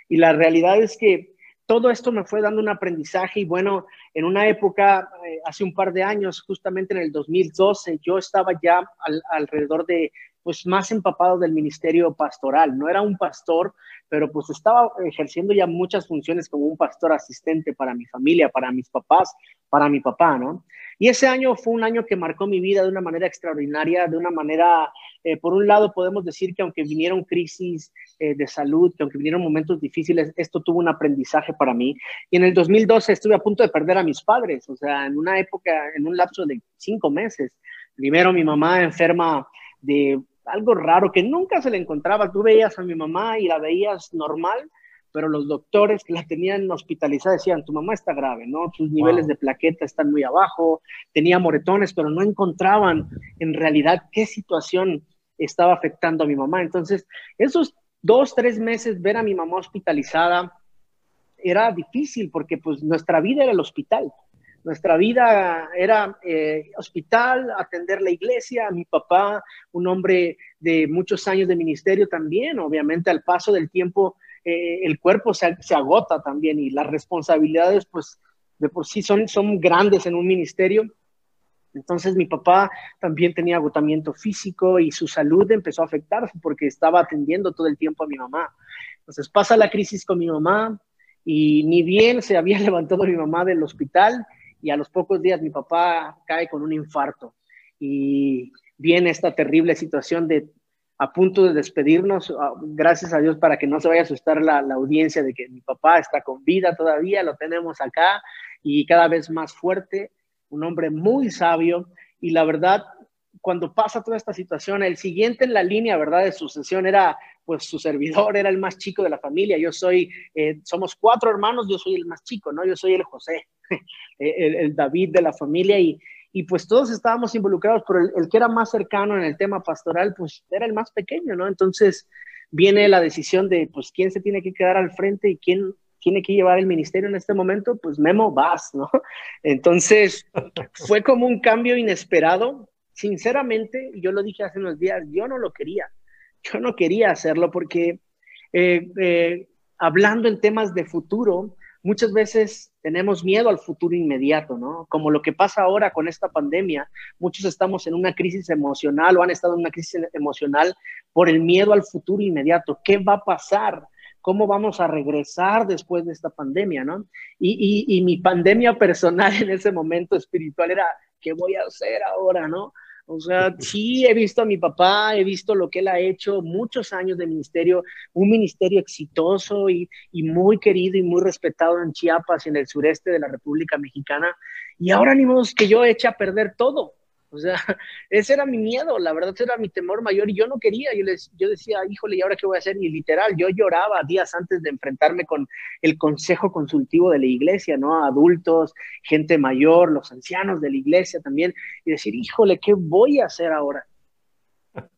y la realidad es que todo esto me fue dando un aprendizaje y bueno, en una época, eh, hace un par de años, justamente en el 2012, yo estaba ya alrededor de pues más empapado del ministerio pastoral. No era un pastor, pero pues estaba ejerciendo ya muchas funciones como un pastor asistente para mi familia, para mis papás, para mi papá, ¿no? Y ese año fue un año que marcó mi vida de una manera extraordinaria, de una manera, eh, por un lado podemos decir que aunque vinieron crisis eh, de salud, que aunque vinieron momentos difíciles, esto tuvo un aprendizaje para mí. Y en el 2012 estuve a punto de perder a mis padres, o sea, en una época, en un lapso de cinco meses. Primero mi mamá enferma de algo raro que nunca se le encontraba. Tú veías a mi mamá y la veías normal, pero los doctores que la tenían hospitalizada decían, tu mamá está grave, ¿no? Sus niveles de plaqueta están muy abajo, tenía moretones, pero no encontraban en realidad qué situación estaba afectando a mi mamá. Entonces, esos dos, tres meses ver a mi mamá hospitalizada era difícil porque pues nuestra vida era el hospital. Nuestra vida era eh, hospital, atender la iglesia, mi papá, un hombre de muchos años de ministerio también, obviamente al paso del tiempo eh, el cuerpo se, agota también y las responsabilidades pues de por sí son, son grandes en un ministerio. Entonces mi papá también tenía agotamiento físico y su salud empezó a afectarse porque estaba atendiendo todo el tiempo a mi mamá. Entonces pasa la crisis con mi mamá y ni bien se había levantado mi mamá del hospital y a los pocos días mi papá cae con un infarto y viene esta terrible situación de a punto de despedirnos, ah, gracias a Dios para que no se vaya a asustar la, audiencia de que mi papá está con vida todavía, lo tenemos acá y cada vez más fuerte, un hombre muy sabio y la verdad, cuando pasa toda esta situación, el siguiente en la línea, ¿verdad?, de sucesión era pues su servidor, era el más chico de la familia, yo soy, eh, somos cuatro hermanos, yo soy el más chico, ¿no? Yo soy el José. el, David de la familia y, y pues todos estábamos involucrados, pero el, que era más cercano en el tema pastoral, pues era el más pequeño, ¿no? Entonces viene la decisión de, pues, quién se tiene que quedar al frente y quién tiene que llevar el ministerio en este momento, pues Memo vas, ¿no? Entonces fue como un cambio inesperado. Sinceramente, yo lo dije hace unos días, yo no lo quería, yo no quería hacerlo porque eh, eh, hablando en temas de futuro, muchas veces tenemos miedo al futuro inmediato, ¿no? Como lo que pasa ahora con esta pandemia, muchos estamos en una crisis emocional o han estado en una crisis emocional por el miedo al futuro inmediato. ¿Qué va a pasar? ¿Cómo vamos a regresar después de esta pandemia, no? Y, y mi pandemia personal en ese momento espiritual era, ¿qué voy a hacer ahora, no? O sea, sí he visto a mi papá, he visto lo que él ha hecho, muchos años de ministerio, un ministerio exitoso y, muy querido y muy respetado en Chiapas en el sureste de la República Mexicana. Y ahora ni modo que yo eche a perder todo. O sea, ese era mi miedo, la verdad, ese era mi temor mayor y yo no quería, yo, les, yo decía, híjole, ¿y ahora qué voy a hacer? Y literal, yo lloraba días antes de enfrentarme con el consejo consultivo de la iglesia, ¿no? Adultos, gente mayor, los ancianos de la iglesia también, y decir, híjole, ¿qué voy a hacer ahora?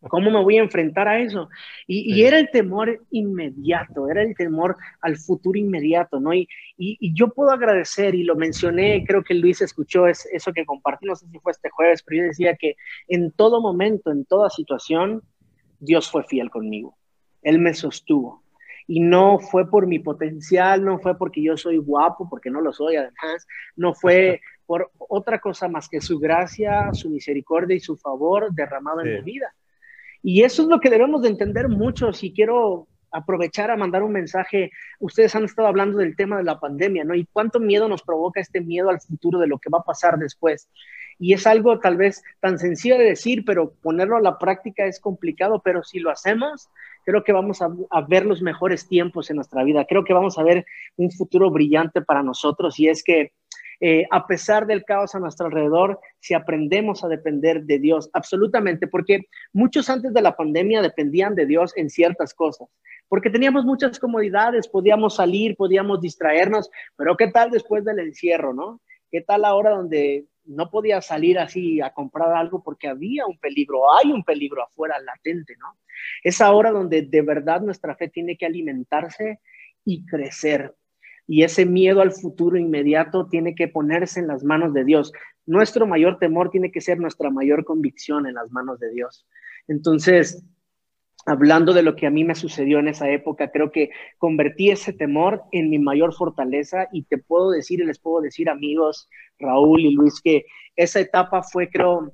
¿Cómo me voy a enfrentar a eso? Y, era el temor inmediato, era el temor al futuro inmediato, ¿no? Y, y, yo puedo agradecer, y lo mencioné, creo que Luis escuchó eso que compartí, no sé si fue este jueves, pero yo decía que en todo momento, en toda situación, Dios fue fiel conmigo. Él me sostuvo. Y no fue por mi potencial, no fue porque yo soy guapo, porque no lo soy además, no fue por otra cosa más que su gracia, su misericordia y su favor derramado en mi vida. Y eso es lo que debemos de entender mucho. Si quiero aprovechar a mandar un mensaje, ustedes han estado hablando del tema de la pandemia, ¿no? Y cuánto miedo nos provoca este miedo al futuro de lo que va a pasar después. Y es algo tal vez tan sencillo de decir, pero ponerlo a la práctica es complicado, pero si lo hacemos, creo que vamos a, a, ver los mejores tiempos en nuestra vida. Creo que vamos a ver un futuro brillante para nosotros y es que eh, a pesar del caos a nuestro alrededor, si aprendemos a depender de Dios, absolutamente, porque muchos antes de la pandemia dependían de Dios en ciertas cosas, porque teníamos muchas comodidades, podíamos salir, podíamos distraernos, pero ¿qué tal después del encierro, no? ¿Qué tal ahora donde no podía salir así a comprar algo porque había un peligro, hay un peligro afuera latente, ¿no? Es ahora donde de verdad nuestra fe tiene que alimentarse y crecer y ese miedo al futuro inmediato tiene que ponerse en las manos de Dios. Nuestro mayor temor tiene que ser nuestra mayor convicción en las manos de Dios. Entonces, hablando de lo que a mí me sucedió en esa época, creo que convertí ese temor en mi mayor fortaleza y te puedo decir y les puedo decir amigos, Raúl y Luis, que esa etapa fue, creo,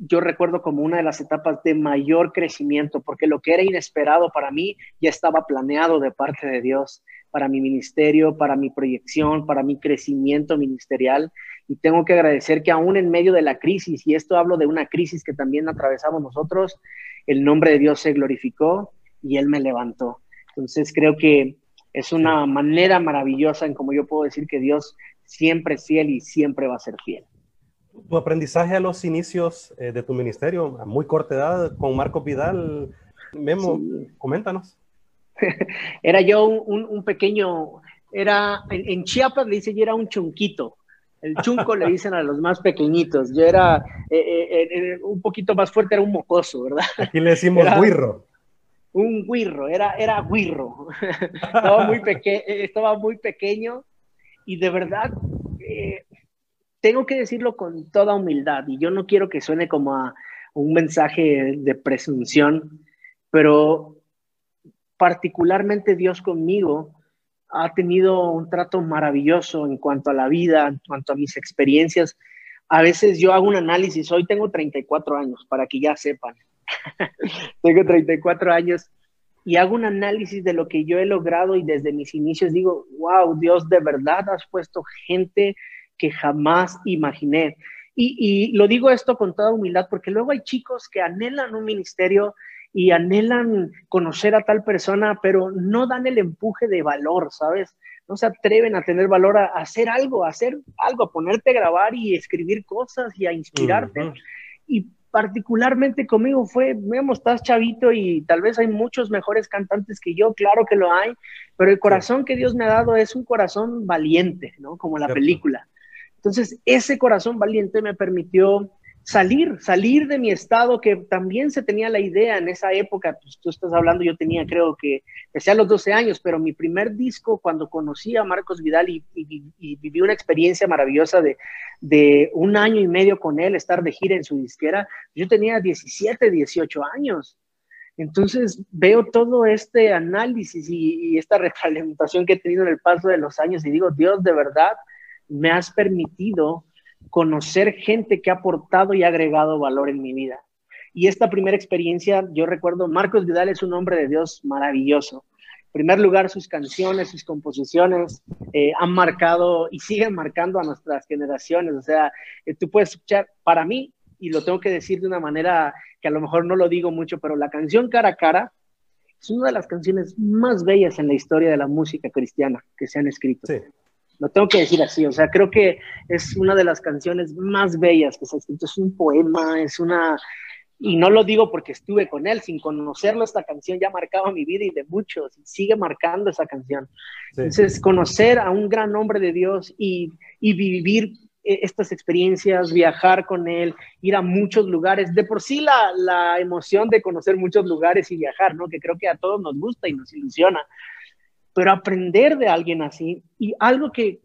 yo recuerdo como una de las etapas de mayor crecimiento, porque lo que era inesperado para mí ya estaba planeado de parte de Dios para mi ministerio, para mi proyección, para mi crecimiento ministerial. Y tengo que agradecer que aún en medio de la crisis, y esto hablo de una crisis que también atravesamos nosotros, el nombre de Dios se glorificó y Él me levantó. Entonces creo que es una manera maravillosa en como yo puedo decir que Dios siempre es fiel y siempre va a ser fiel. Tu aprendizaje a los inicios eh, de tu ministerio, a muy corta edad, con Marco Vidal, Memo, coméntanos. era yo un, pequeño, era, en, Chiapas le dicen yo era un chunquito. El chunco le dicen a los más pequeñitos. Yo era eh, eh, un poquito más fuerte, era un mocoso, ¿verdad? Aquí le decimos guirro. Un guirro, era, era guirro. estaba, muy estaba muy pequeño y de verdad tengo que decirlo con toda humildad y yo no quiero que suene como a un mensaje de presunción, pero particularmente Dios conmigo ha tenido un trato maravilloso en cuanto a la vida, en cuanto a mis experiencias. A veces yo hago un análisis, hoy tengo 34 años, para que ya sepan. tengo 34 años y hago un análisis de lo que yo he logrado y desde mis inicios digo, wow, Dios, de verdad has puesto gente que jamás imaginé. Y, y lo digo esto con toda humildad porque luego hay chicos que anhelan un ministerio y anhelan conocer a tal persona, pero no dan el empuje de valor, ¿sabes? No se atreven a tener valor a, hacer algo, a hacer algo, a ponerte a grabar y escribir cosas y a inspirarte. Y particularmente conmigo fue, vemos, estás chavito y tal vez hay muchos mejores cantantes que yo, claro que lo hay, pero el corazón que Dios me ha dado es un corazón valiente, ¿no? Como la película. Entonces, ese corazón valiente me permitió salir, salir de mi estado, que también se tenía la idea en esa época, pues tú estás hablando, yo tenía creo que, empecé a los 12 años, pero mi primer disco, cuando conocí a Marcos Vidal y, viví una experiencia maravillosa de, un año y medio con él, estar de gira en su disquera, yo tenía 17, 18 años. Entonces veo todo este análisis y, y esta retroalimentación que he tenido en el paso de los años y digo, Dios, de verdad, me has permitido conocer gente que ha aportado y agregado valor en mi vida. Y esta primera experiencia, yo recuerdo, Marcos Vidal es un hombre de Dios maravilloso. En primer lugar, sus canciones, sus composiciones eh, han marcado y siguen marcando a nuestras generaciones. O sea, eh, tú puedes escuchar, para mí, y lo tengo que decir de una manera que a lo mejor no lo digo mucho, pero la canción Cara a Cara es una de las canciones más bellas en la historia de la música cristiana que se han escrito. Lo tengo que decir así, o sea, creo que es una de las canciones más bellas que se ha escrito. Es un poema, es una... Y no lo digo porque estuve con él, sin conocerlo, esta canción ya marcaba mi vida y de muchos, y sigue marcando esa canción. Entonces, conocer a un gran hombre de Dios y, y vivir eh, estas experiencias, viajar con él, ir a muchos lugares. De por sí la, la, emoción de conocer muchos lugares y viajar, ¿no? Que creo que a todos nos gusta y nos ilusiona. Pero aprender de alguien así y algo que,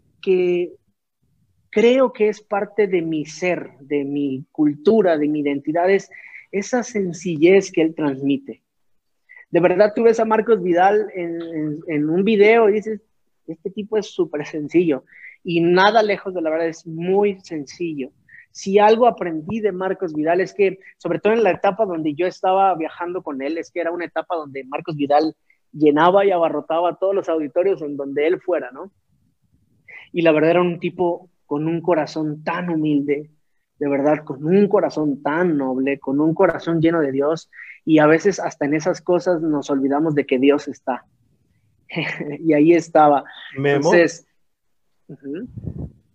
creo que es parte de mi ser, de mi cultura, de mi identidad, es esa sencillez que él transmite. De verdad, tú ves a Marcos Vidal en, en, en un video y dices, este tipo es súper sencillo y nada lejos de la verdad, es muy sencillo. Si algo aprendí de Marcos Vidal es que, sobre todo en la etapa donde yo estaba viajando con él, es que era una etapa donde Marcos Vidal llenaba y abarrotaba todos los auditorios en donde él fuera, ¿no? Y la verdad era un tipo con un corazón tan humilde, de verdad, con un corazón tan noble, con un corazón lleno de Dios, y a veces hasta en esas cosas nos olvidamos de que Dios está. y ahí estaba. Entonces,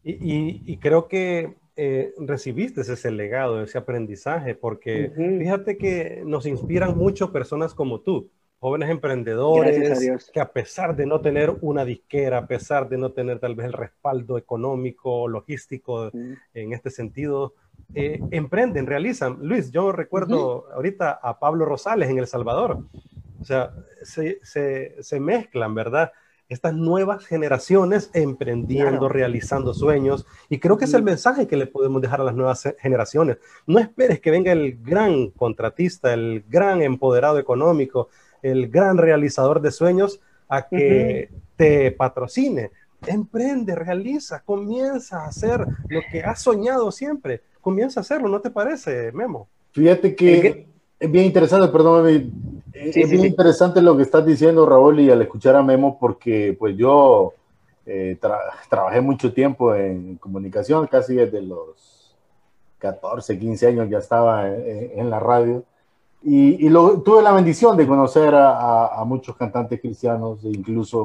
y, creo que eh, recibiste ese legado, ese aprendizaje, porque fíjate que nos inspiran mucho personas como tú, jóvenes emprendedores, que a pesar de no tener una disquera, a pesar de no tener tal vez el respaldo económico, logístico en este sentido, eh, emprenden, realizan. Luis, yo recuerdo ahorita a Pablo Rosales en El Salvador. O sea, se, se mezclan, ¿verdad? estas nuevas generaciones emprendiendo, realizando sueños. Y creo que es el mensaje que le podemos dejar a las nuevas generaciones. No esperes que venga el gran contratista, el gran empoderado económico, el gran realizador de sueños a que te patrocine. Emprende, realiza, comienza a hacer lo que has soñado siempre. Comienza a hacerlo, ¿no te parece, Memo? Fíjate que es bien interesante, perdón, es bien interesante lo que estás diciendo, Raúl, y al escuchar a Memo, porque pues yo eh, trabajé mucho tiempo en comunicación, casi desde los 14, 15 años ya estaba en, la radio, y, tuve la bendición de conocer a, a muchos cantantes cristianos, e incluso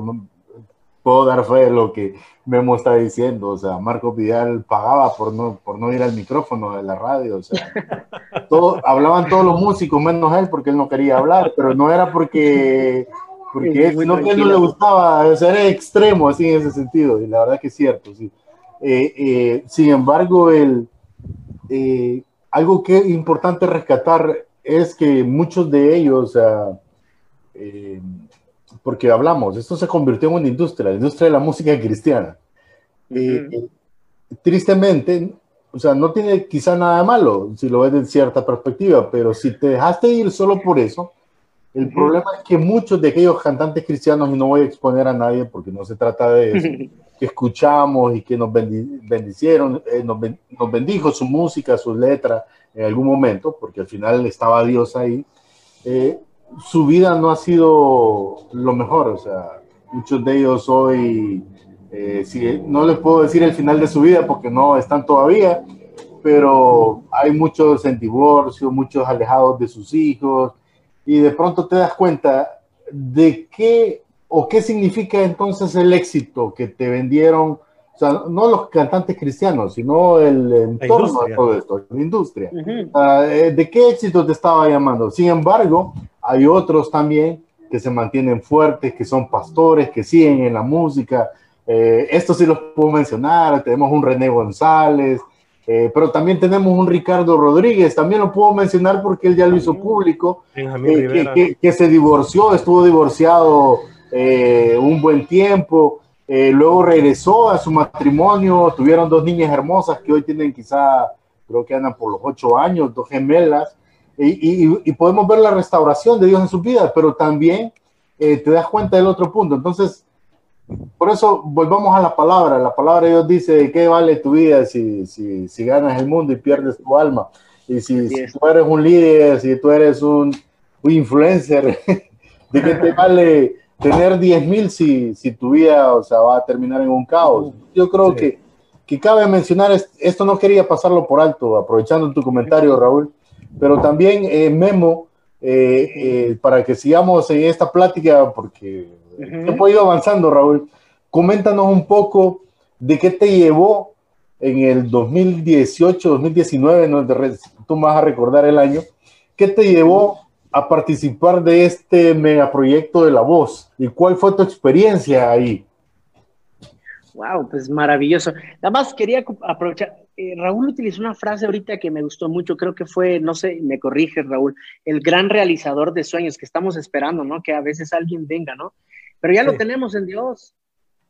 puedo dar fe de lo que Memo está diciendo. O sea, Marco Vidal pagaba por no, por no ir al micrófono de la radio. O sea, todo, hablaban todos los músicos menos él porque él no quería hablar, pero no era porque, porque él, no, él no le gustaba, o sea, era extremo así en ese sentido. Y la verdad que es cierto, sí. Eh, eh, sin embargo, el, eh, algo que es importante rescatar es que muchos de ellos, o sea, porque hablamos, esto se convirtió en una industria, la industria de la música cristiana. y tristemente, o sea, no tiene quizá nada malo si lo ves de cierta perspectiva, pero si te dejaste ir solo por eso, el problema es que muchos de aquellos cantantes cristianos, y no voy a exponer a nadie porque no se trata de eso, que escuchamos y que nos bendicieron, eh, nos, nos, bendijo su música, sus letras en algún momento, porque al final estaba Dios ahí, eh, su vida no ha sido lo mejor, o sea, muchos de ellos hoy, eh, si, no les puedo decir el final de su vida porque no están todavía, pero hay muchos en divorcio, muchos alejados de sus hijos, y de pronto te das cuenta de qué o qué significa entonces el éxito que te vendieron, o sea, no los cantantes cristianos, sino el entorno de todo esto, la industria. Eh, ¿De qué éxito te estaba llamando? Sin embargo, hay otros también que se mantienen fuertes, que son pastores, que siguen en la música. Eh, estos sí los puedo mencionar. Tenemos un René González, eh, pero también tenemos un Ricardo Rodríguez. También lo puedo mencionar porque él ya lo hizo público. Eh, que, se divorció, estuvo divorciado un buen tiempo. luego regresó a su matrimonio. Tuvieron dos niñas hermosas que hoy tienen quizá, creo que andan por los ocho años, dos gemelas. Y, podemos ver la restauración de Dios en su vida, pero también eh, te das cuenta del otro punto. Entonces, por eso volvamos a la palabra. La palabra de Dios dice, ¿qué vale tu vida si, si, si ganas el mundo y pierdes tu alma? Y si, tú eres un líder, si tú eres un, influencer, ¿de qué te vale tener 10 mil si, si tu vida o sea, va a terminar en un caos? Yo creo que, que cabe mencionar, esto no quería pasarlo por alto, aprovechando tu comentario, Raúl pero también eh, Memo, eh, eh, para que sigamos en esta plática, porque he podido avanzando, Raúl, coméntanos un poco ¿de qué te llevó en el 2018, 2019, no, tú vas a recordar el año, qué te llevó a participar de este megaproyecto de La Voz? ¿Y cuál fue tu experiencia ahí? Wow, pues maravilloso. Nada más quería aprovechar. Eh, Raúl utilizó una frase ahorita que me gustó mucho, creo que fue, no sé, me corrige Raúl, el gran realizador de sueños que estamos esperando, ¿no? Que a veces alguien venga, ¿no? Pero ya lo tenemos en Dios.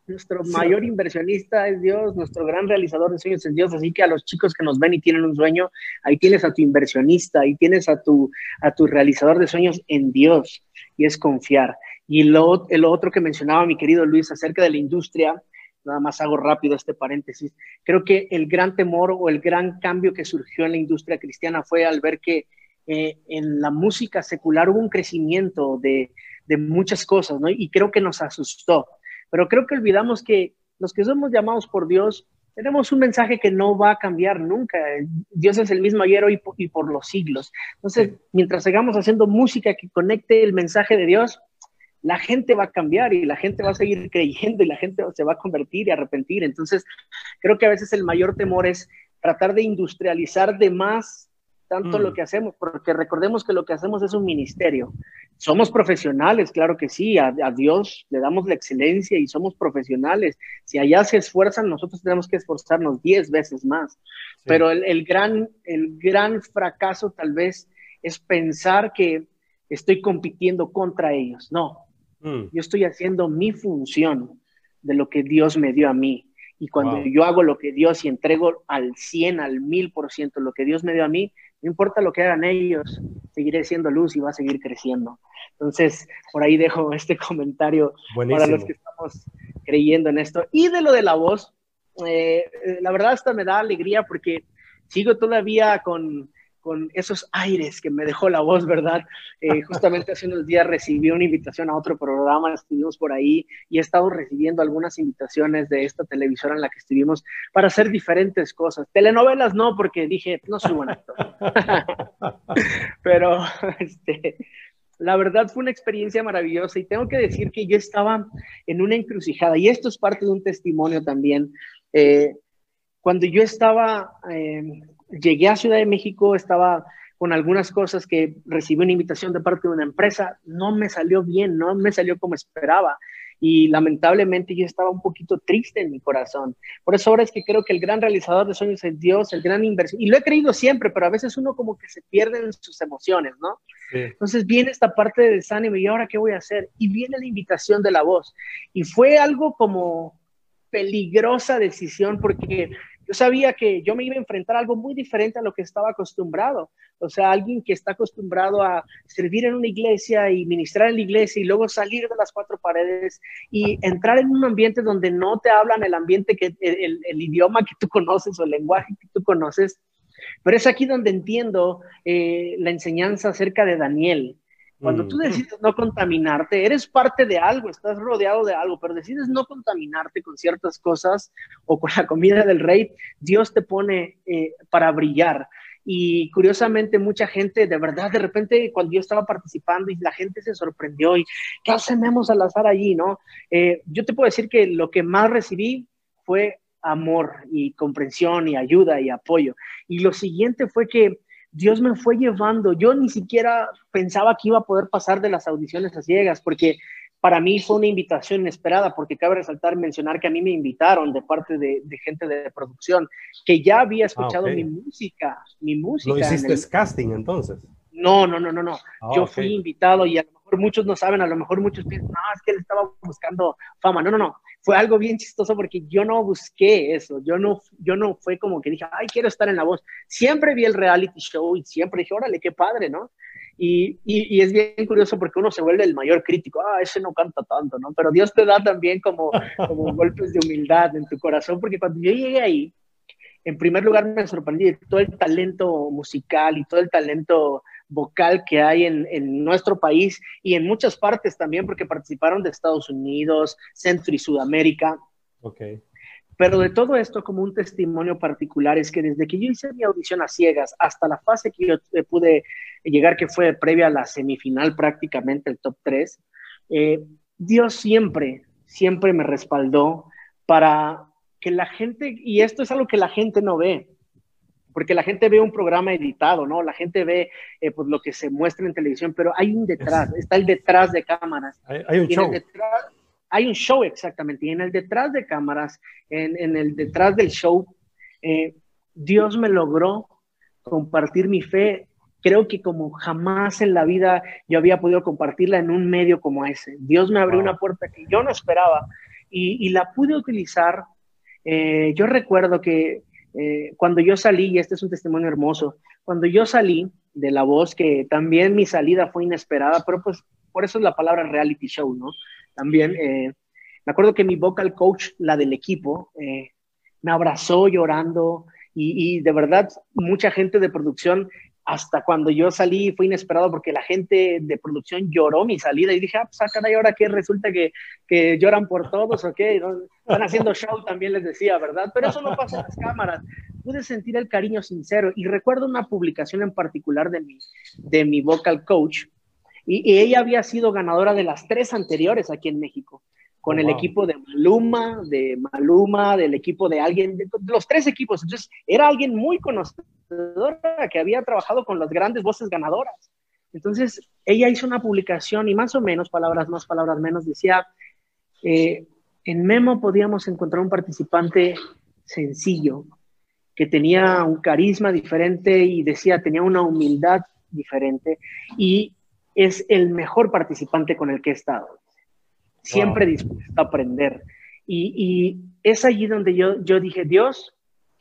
Nuestro mayor inversionista es Dios, nuestro gran realizador de sueños es Dios, así que a los chicos que nos ven y tienen un sueño, ahí tienes a tu inversionista, ahí tienes a tu, a tu realizador de sueños en Dios, y es confiar. Y lo, lo otro que mencionaba mi querido Luis acerca de la industria, nada más hago rápido este paréntesis, creo que el gran temor o el gran cambio que surgió en la industria cristiana fue al ver que eh, en la música secular hubo un crecimiento de, de muchas cosas, ¿no? Y creo que nos asustó. Pero creo que olvidamos que los que somos llamados por Dios tenemos un mensaje que no va a cambiar nunca. Dios es el mismo ayer, hoy y por los siglos. Entonces, mientras sigamos haciendo música que conecte el mensaje de Dios, la gente va a cambiar y la gente va a seguir creyendo y la gente se va a convertir y arrepentir. Entonces, creo que a veces el mayor temor es tratar de industrializar de más tanto lo mm. que hacemos, porque recordemos que lo que hacemos es un ministerio. Somos profesionales, claro que sí, a, Dios le damos la excelencia y somos profesionales. Si allá se esfuerzan, nosotros tenemos que esforzarnos diez veces más. Pero el, gran, el gran fracaso tal vez es pensar que estoy compitiendo contra ellos. No, Mm. Yo estoy haciendo mi función de lo que Dios me dio a mí. Y cuando yo hago lo que Dios y entrego al 100, al 1000% lo que Dios me dio a mí, no importa lo que hagan ellos, seguiré siendo luz y va a seguir creciendo. Entonces, por ahí dejo este comentario para los que estamos creyendo en esto. Y de lo de la voz, eh, la verdad hasta me da alegría porque sigo todavía con, con esos aires que me dejó la voz, ¿verdad? Eh, justamente hace unos días recibí una invitación a otro programa, estuvimos por ahí y he estado recibiendo algunas invitaciones de esta televisora en la que estuvimos para hacer diferentes cosas. Telenovelas no, porque dije, no soy buen actor. Pero, este, la verdad fue una experiencia maravillosa y tengo que decir que yo estaba en una encrucijada y esto es parte de un testimonio también. Eh, cuando yo estaba... Eh, llegué a Ciudad de México, estaba con algunas cosas que recibí una invitación de parte de una empresa, no me salió bien, no me salió como esperaba. Y lamentablemente yo estaba un poquito triste en mi corazón. Por eso ahora es que creo que el gran realizador de sueños es Dios, el gran inversión. Y lo he creído siempre, pero a veces uno como que se pierde en sus emociones, ¿no? Entonces viene esta parte de desánimo y ahora qué voy a hacer. Y viene la invitación de la voz. Y fue algo como peligrosa decisión porque yo sabía que yo me iba a enfrentar a algo muy diferente a lo que estaba acostumbrado. O sea, alguien que está acostumbrado a servir en una iglesia y ministrar en la iglesia y luego salir de las cuatro paredes y entrar en un ambiente donde no te hablan el ambiente que el, idioma que tú conoces o el lenguaje que tú conoces. Pero es aquí donde entiendo eh, la enseñanza acerca de Daniel. Cuando tú mm. decides no contaminarte, eres parte de algo, estás rodeado de algo, pero decides no contaminarte con ciertas cosas o con la comida del rey, Dios te pone eh, para brillar. Y curiosamente mucha gente, de verdad, de repente cuando yo estaba participando y la gente se sorprendió y ¿qué hacemos al azar allí? ¿no? Eh, yo te puedo decir que lo que más recibí fue amor y comprensión y ayuda y apoyo. Y lo siguiente fue que Dios me fue llevando. Yo ni siquiera pensaba que iba a poder pasar de las audiciones a ciegas, porque para mí fue una invitación inesperada, porque cabe resaltar, mencionar que a mí me invitaron de parte de, gente de producción, que ya había ah, escuchado mi música, mi música. ¿Lo hiciste casting entonces? No, no, no, no, no. Ah, Yo fui invitado y mejor muchos no saben, a lo mejor muchos piensan, no, es que él estaba buscando fama. No, no, no fue algo bien chistoso porque yo no busqué eso, yo no, yo no fue como que dije, ay, quiero estar en la voz. Siempre vi el reality show y siempre dije, órale, qué padre, ¿no? Y, y, es bien curioso porque uno se vuelve el mayor crítico, ah, ese no canta tanto, ¿no? Pero Dios te da también como, como golpes de humildad en tu corazón, porque cuando yo llegué ahí, en primer lugar me sorprendí de todo el talento musical y todo el talento vocal que hay en, nuestro país y en muchas partes también, porque participaron de Estados Unidos, Centro y Sudamérica. Okay. Pero de todo esto, como un testimonio particular, es que desde que yo hice mi audición a ciegas hasta la fase que yo eh, pude llegar, que fue previa a la semifinal prácticamente, el top 3, eh, Dios siempre, siempre me respaldó para que la gente, y esto es algo que la gente no ve, porque la gente ve un programa editado, ¿no? La gente ve eh, pues, lo que se muestra en televisión, pero hay un detrás, está el detrás de cámaras. Hay, un show. hay un show, exactamente. Y en el detrás de cámaras, en, el detrás del show, eh, Dios me logró compartir mi fe. Creo que como jamás en la vida yo había podido compartirla en un medio como ese. Dios me abrió una puerta que yo no esperaba y, la pude utilizar. Eh, yo recuerdo que eh, cuando yo salí, y este es un testimonio hermoso, cuando yo salí de la voz, que también mi salida fue inesperada, pero pues por eso es la palabra reality show, ¿no? También eh, me acuerdo que mi vocal coach, la del equipo, eh, me abrazó llorando y, y, de verdad mucha gente de producción hasta cuando yo salí fue inesperado porque la gente de producción lloró mi salida y dije, ah, pues acá ¿y ahora qué? Resulta que, que lloran por todos o qué, están haciendo show también les decía, ¿verdad? Pero eso no pasa en las cámaras. Pude sentir el cariño sincero y recuerdo una publicación en particular de mi, de mi vocal coach y, y ella había sido ganadora de las tres anteriores aquí en México con el equipo de Maluma, de Maluma, del equipo de alguien, de los tres equipos. Entonces, era alguien muy que había trabajado con las grandes voces ganadoras. Entonces, ella hizo una publicación y más o menos, palabras más, palabras menos, decía, eh, en Memo podíamos encontrar un participante sencillo, que tenía un carisma diferente y decía, tenía una humildad diferente y es el mejor participante con el que he estado siempre dispuesto a aprender. Y, es allí donde yo, yo dije, Dios,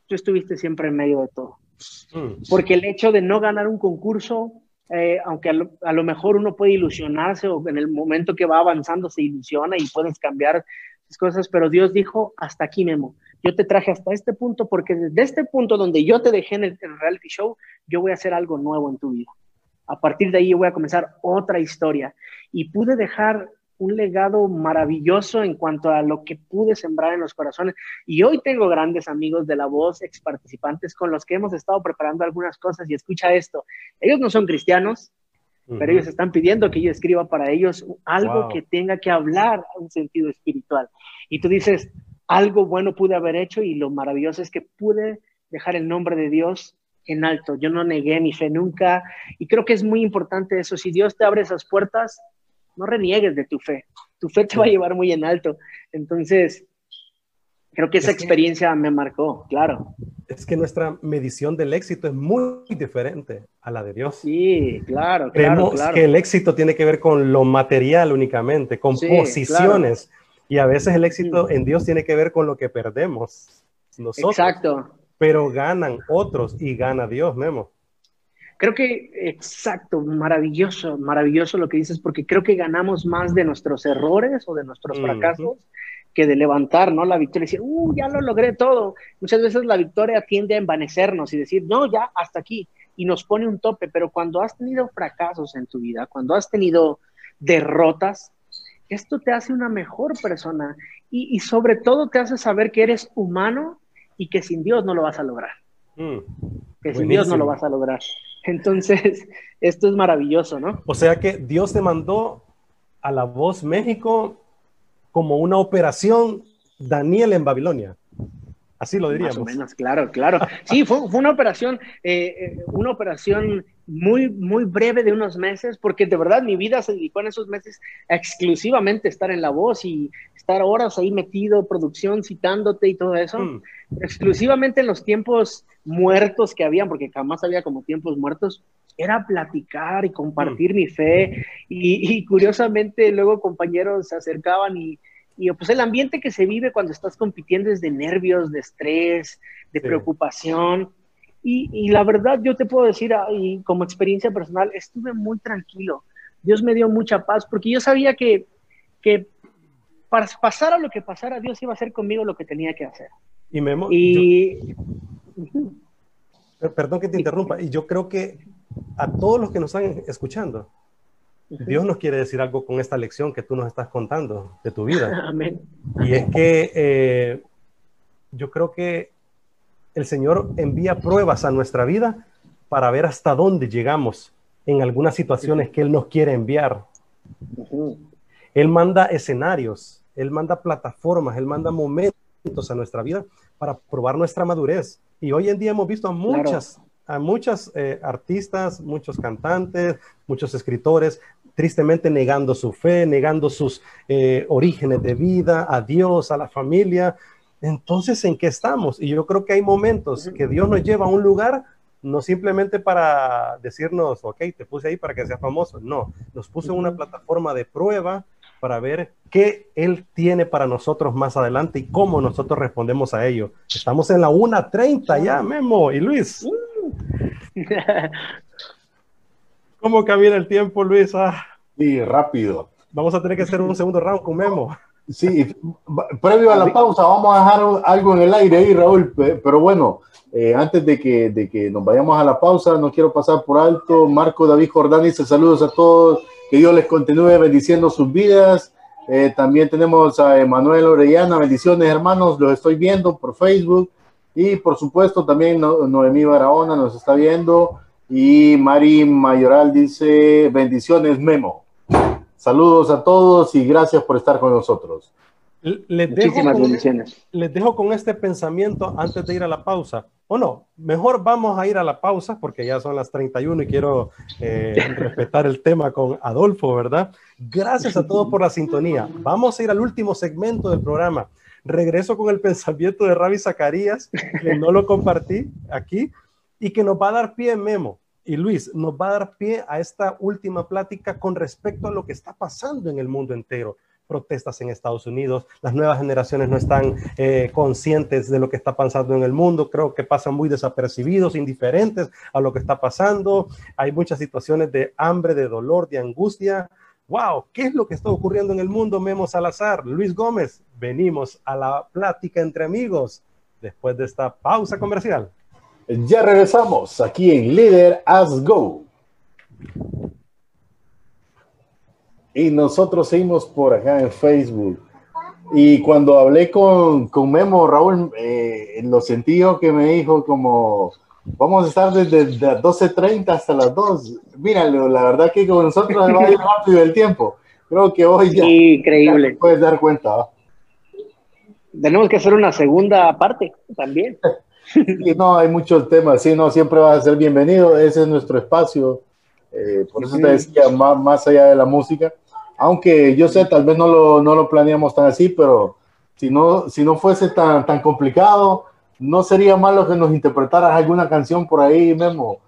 tú estuviste siempre en medio de todo. Mm. Porque el hecho de no ganar un concurso, eh, aunque a lo, mejor uno puede ilusionarse o en el momento que va avanzando se ilusiona y puedes cambiar las cosas, pero Dios dijo, hasta aquí, Memo. Yo te traje hasta este punto porque desde este punto donde yo te dejé en el, en el reality show, yo voy a hacer algo nuevo en tu vida. A partir de ahí voy a comenzar otra historia. Y pude dejar un legado maravilloso en cuanto a lo que pude sembrar en los corazones. Y hoy tengo grandes amigos de la voz, ex participantes con los que hemos estado preparando algunas cosas. Y escucha esto, ellos no son cristianos, pero ellos están pidiendo que yo escriba para ellos algo que tenga que hablar a un sentido espiritual. Y tú dices, algo bueno pude haber hecho y lo maravilloso es que pude dejar el nombre de Dios en alto. Yo no negué mi fe nunca y creo que es muy importante eso. Si Dios te abre esas puertas, no reniegues de tu fe. Tu fe te va a llevar muy en alto. Entonces, creo que esa experiencia me marcó, claro. Es que nuestra medición del éxito es muy diferente a la de Dios. Sí, claro. Creemos que el éxito tiene que ver con lo material únicamente, con posiciones. Y a veces el éxito en Dios tiene que ver con lo que perdemos nosotros. Exacto. Pero ganan otros y gana Dios, Memo. Creo que, exacto, maravilloso, maravilloso lo que dices, porque creo que ganamos más de nuestros errores o de nuestros fracasos que de levantar, ¿no? La victoria y decir, uh, ya lo logré todo. Muchas veces la victoria tiende a envanecernos y decir, no, ya, hasta aquí, y nos pone un tope, pero cuando has tenido fracasos en tu vida, cuando has tenido derrotas, esto te hace una mejor persona y, sobre todo te hace saber que eres humano y que sin Dios no lo vas a lograr. Mm. Que sin Dios no lo vas a lograr. Entonces, esto es maravilloso, ¿no? O sea que Dios te mandó a la voz México como una operación Daniel en Babilonia. Así lo diríamos. Más o menos, claro, claro. Sí, fue, una operación, eh, eh, una operación muy, muy breve de unos meses, porque de verdad mi vida se dedicó en esos meses exclusivamente a estar en la voz y estar horas ahí metido, producción, citándote y todo eso. Mm. Exclusivamente en los tiempos muertos que habían, porque jamás había como tiempos muertos, era platicar y compartir mm. mi fe. Y, curiosamente luego compañeros se acercaban y y pues el ambiente que se vive cuando estás compitiendo es de nervios, de estrés, de preocupación. Y, la verdad yo te puedo decir, ah, y como experiencia personal, estuve muy tranquilo. Dios me dio mucha paz porque yo sabía que, que para pasar lo que pasara, Dios iba a hacer conmigo lo que tenía que hacer. Y Memo, y... Perdón que te interrumpa, y yo creo que a todos los que nos están escuchando, Dios nos quiere decir algo con esta lección que tú nos estás contando de tu vida. Amén. Y es que eh, yo creo que el Señor envía pruebas a nuestra vida para ver hasta dónde llegamos en algunas situaciones que Él nos quiere enviar. Él manda escenarios, Él manda plataformas, Él manda momentos a nuestra vida para probar nuestra madurez. Y hoy en día hemos visto a muchas, a muchas eh, artistas, muchos cantantes, muchos escritores, tristemente negando su fe, negando sus eh, orígenes de vida, a Dios, a la familia. Entonces, ¿en qué estamos? Y yo creo que hay momentos que Dios nos lleva a un lugar no simplemente para decirnos, ok, te puse ahí para que seas famoso, no, nos puso en una plataforma de prueba para ver qué Él tiene para nosotros más adelante y cómo nosotros respondemos a ello. Estamos en la 1.30 ya, Memo y Luis. ¿Cómo camina el tiempo, Luis? Ah. Sí, rápido. Vamos a tener que hacer un segundo round con Memo. Sí, previo a la pausa, vamos a dejar algo en el aire ahí, Raúl, pero bueno, eh, antes de que, de que nos vayamos a la pausa, no quiero pasar por alto. Marco David Jordán dice saludos a todos, que Dios les continúe bendiciendo sus vidas. Eh, también tenemos a Emanuel Orellana, bendiciones hermanos, los estoy viendo por Facebook. Y por supuesto también Noemí Barahona nos está viendo. Y Mari Mayoral dice bendiciones Memo. Saludos a todos y gracias por estar con nosotros. Les Muchísimas bendiciones. Les dejo con este pensamiento antes de ir a la pausa. O no, mejor vamos a ir a la pausa porque ya son las 31 y quiero eh, respetar el tema con Adolfo, ¿verdad? Gracias a todos por la sintonía. Vamos a ir al último segmento del programa. Regreso con el pensamiento de Ravi Zacarías, que no lo compartí aquí, y que nos va a dar pie Memo. Y Luis, nos va a dar pie a esta última plática con respecto a lo que está pasando en el mundo entero protestas en Estados Unidos, las nuevas generaciones no están eh, conscientes de lo que está pasando en el mundo, creo que pasan muy desapercibidos, indiferentes a lo que está pasando, hay muchas situaciones de hambre, de dolor, de angustia. ¡Wow! ¿Qué es lo que está ocurriendo en el mundo, Memo Salazar? Luis Gómez, venimos a la plática entre amigos después de esta pausa comercial. Ya regresamos aquí en Líder As Go. Y nosotros seguimos por acá en Facebook. Y cuando hablé con, con Memo, Raúl, eh, lo sentí que me dijo como, vamos a estar desde las 12.30 hasta las 2. Míralo, la verdad que con nosotros va a ir rápido el tiempo. Creo que hoy ya, Increíble. puedes dar cuenta. Tenemos que hacer una segunda parte también. Sí, no, hay muchos temas. Sí, no, siempre vas a ser bienvenido. Ese es nuestro espacio. Eh, por eso te decía, más, más allá de la música aunque yo sé, tal vez no lo, no lo planeamos tan así, pero si no, si no fuese tan, tan complicado, no sería malo que nos interpretaras alguna canción por ahí, Memo.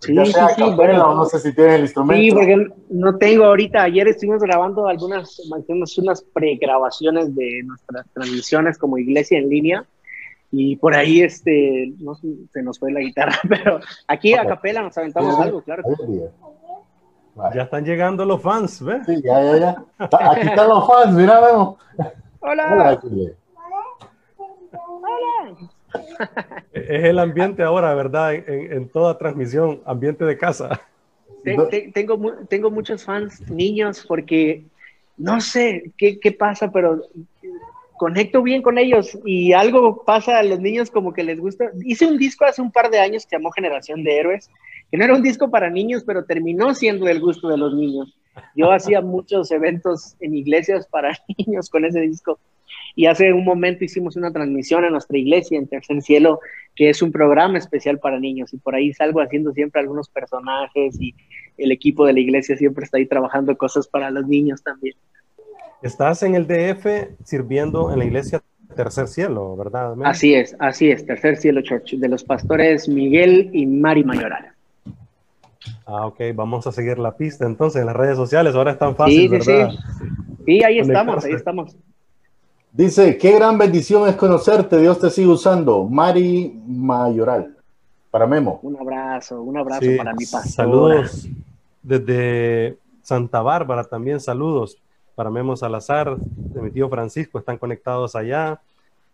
Sí, sí, sí, bueno, no sé si tienes el instrumento. Sí, porque no tengo ahorita. Ayer estuvimos grabando algunas, unas pregrabaciones de nuestras transmisiones como iglesia en línea y por ahí este, no, se nos fue la guitarra, pero aquí a capela nos aventamos algo, claro. Ya están llegando los fans, ¿ves? Sí, ya, ya, ya. Aquí están los fans, mira, vemos. Hola. Hola. Es el ambiente ahora, ¿verdad? En, toda transmisión, ambiente de casa. Tengo, tengo muchos fans niños porque no sé qué, qué pasa, pero conecto bien con ellos y algo pasa a los niños como que les gusta. Hice un disco hace un par de años que llamó Generación de Héroes que no era un disco para niños, pero terminó siendo del gusto de los niños. Yo hacía muchos eventos en iglesias para niños con ese disco. Y hace un momento hicimos una transmisión en nuestra iglesia, en Tercer Cielo, que es un programa especial para niños. Y por ahí salgo haciendo siempre algunos personajes y el equipo de la iglesia siempre está ahí trabajando cosas para los niños también. Estás en el DF sirviendo en la iglesia Tercer Cielo, ¿verdad? Así es, así es, Tercer Cielo Church, de los pastores Miguel y Mari Mayoral. Ah, ok, vamos a seguir la pista entonces en las redes sociales. Ahora es tan fácil, ¿verdad? Sí, sí. ahí estamos, ahí estamos. Dice, qué gran bendición es conocerte, Dios te sigue usando. Mari Mayoral, para Memo. Un abrazo, un abrazo para mi pastor. Saludos desde Santa Bárbara también, saludos para Memo Salazar, de mi tío Francisco, están conectados allá.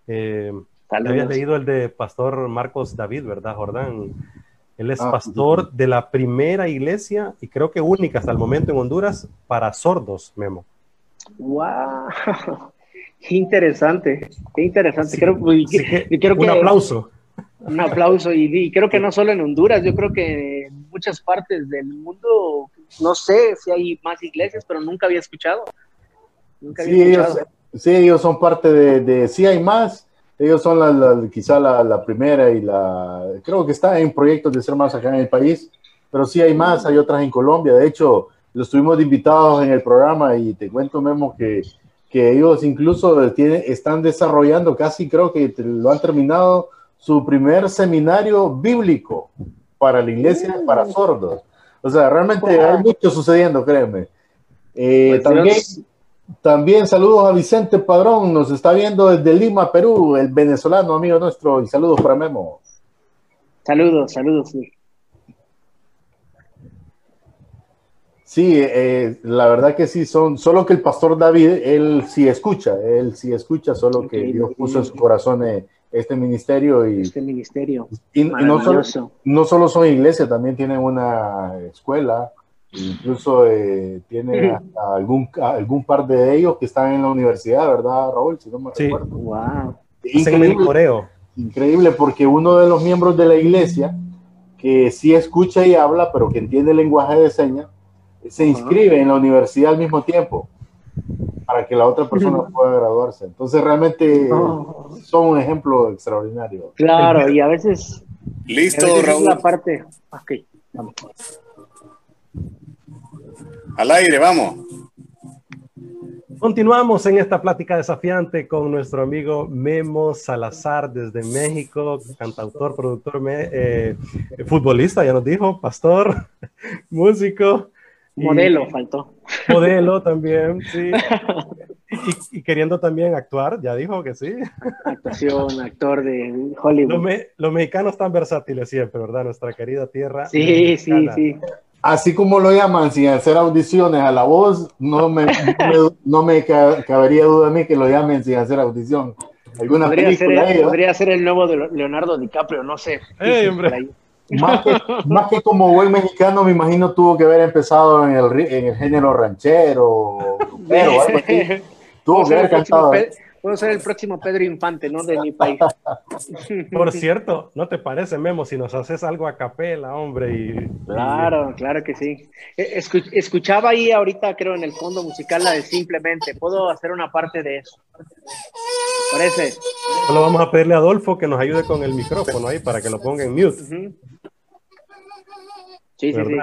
Eh, habías leído el de Pastor Marcos David, ¿verdad, Jordán? Él es ah, pastor de la primera iglesia y creo que única hasta el momento en Honduras para sordos, Memo. ¡Wow! Qué interesante, qué interesante. creo, que, un aplauso. Un aplauso y, creo que no solo en Honduras, yo creo que en muchas partes del mundo, no sé si hay más iglesias, pero nunca había escuchado. sí, Ellos, sí, ellos son parte de, de, sí hay más, ellos son la, quizá la, primera y la, creo que está en proyectos de ser más acá en el país, pero sí hay más, hay otras en Colombia. De hecho, los tuvimos invitados en el programa y te cuento, Memo, que, que ellos incluso tienen, están desarrollando, casi creo que lo han terminado, su primer seminario bíblico para la iglesia, para sordos. O sea, realmente hay mucho sucediendo, créeme. Eh, pues también, también saludos a Vicente Padrón, nos está viendo desde Lima, Perú, el venezolano amigo nuestro, y saludos para Memo. Saludos, saludos. Sí, sí eh, la verdad que sí, son, solo que el pastor David, él sí escucha, él sí escucha, solo que Dios puso en su corazón eh, este ministerio. Y, este ministerio. Y, no, solo, no solo son iglesias, también tienen una escuela Incluso eh, tiene algún, algún par de ellos que están en la universidad, ¿verdad, Raúl? Si no me sí. Wow. Increíble, increíble, porque uno de los miembros de la iglesia, que sí escucha y habla, pero que entiende el lenguaje de señas, se inscribe en la universidad al mismo tiempo para que la otra persona pueda graduarse. Entonces realmente son un ejemplo extraordinario. Claro, y a veces... Listo, Raúl. La parte... Okay, vamos. Al aire, vamos. Continuamos en esta plática desafiante con nuestro amigo Memo Salazar desde México, cantautor, productor, eh, futbolista, ya nos dijo, pastor, músico. Modelo, faltó. Modelo también, sí. Y, queriendo también actuar, ya dijo que sí. Actuación, actor de Hollywood. Los, mexicanos están versátiles siempre, ¿verdad? Nuestra querida tierra. Sí, sí, sí así como lo llaman sin hacer audiciones a la voz, no me, no me, cabería duda a mí que lo llamen sin hacer audición. ¿Alguna podría, ser el, podría ser el nuevo de Leonardo DiCaprio, no sé. Más, que, más que, como buen mexicano, me imagino tuvo que haber empezado en el, en el género ranchero, pero algo así. Tuvo que haber cantado. Puedo ser el próximo Pedro Infante, ¿no? De mi país. Por cierto, ¿no te parece, Memo, si nos haces algo a capela, hombre? Y, claro, claro que sí. E, escuchaba ahí ahorita, creo, en el fondo musical la de Simplemente. Puedo hacer una parte de eso. ¿Parece? Solo vamos a pedirle a Adolfo que nos ayude con el micrófono ahí para que lo ponga en mute. Sí, sí, sí.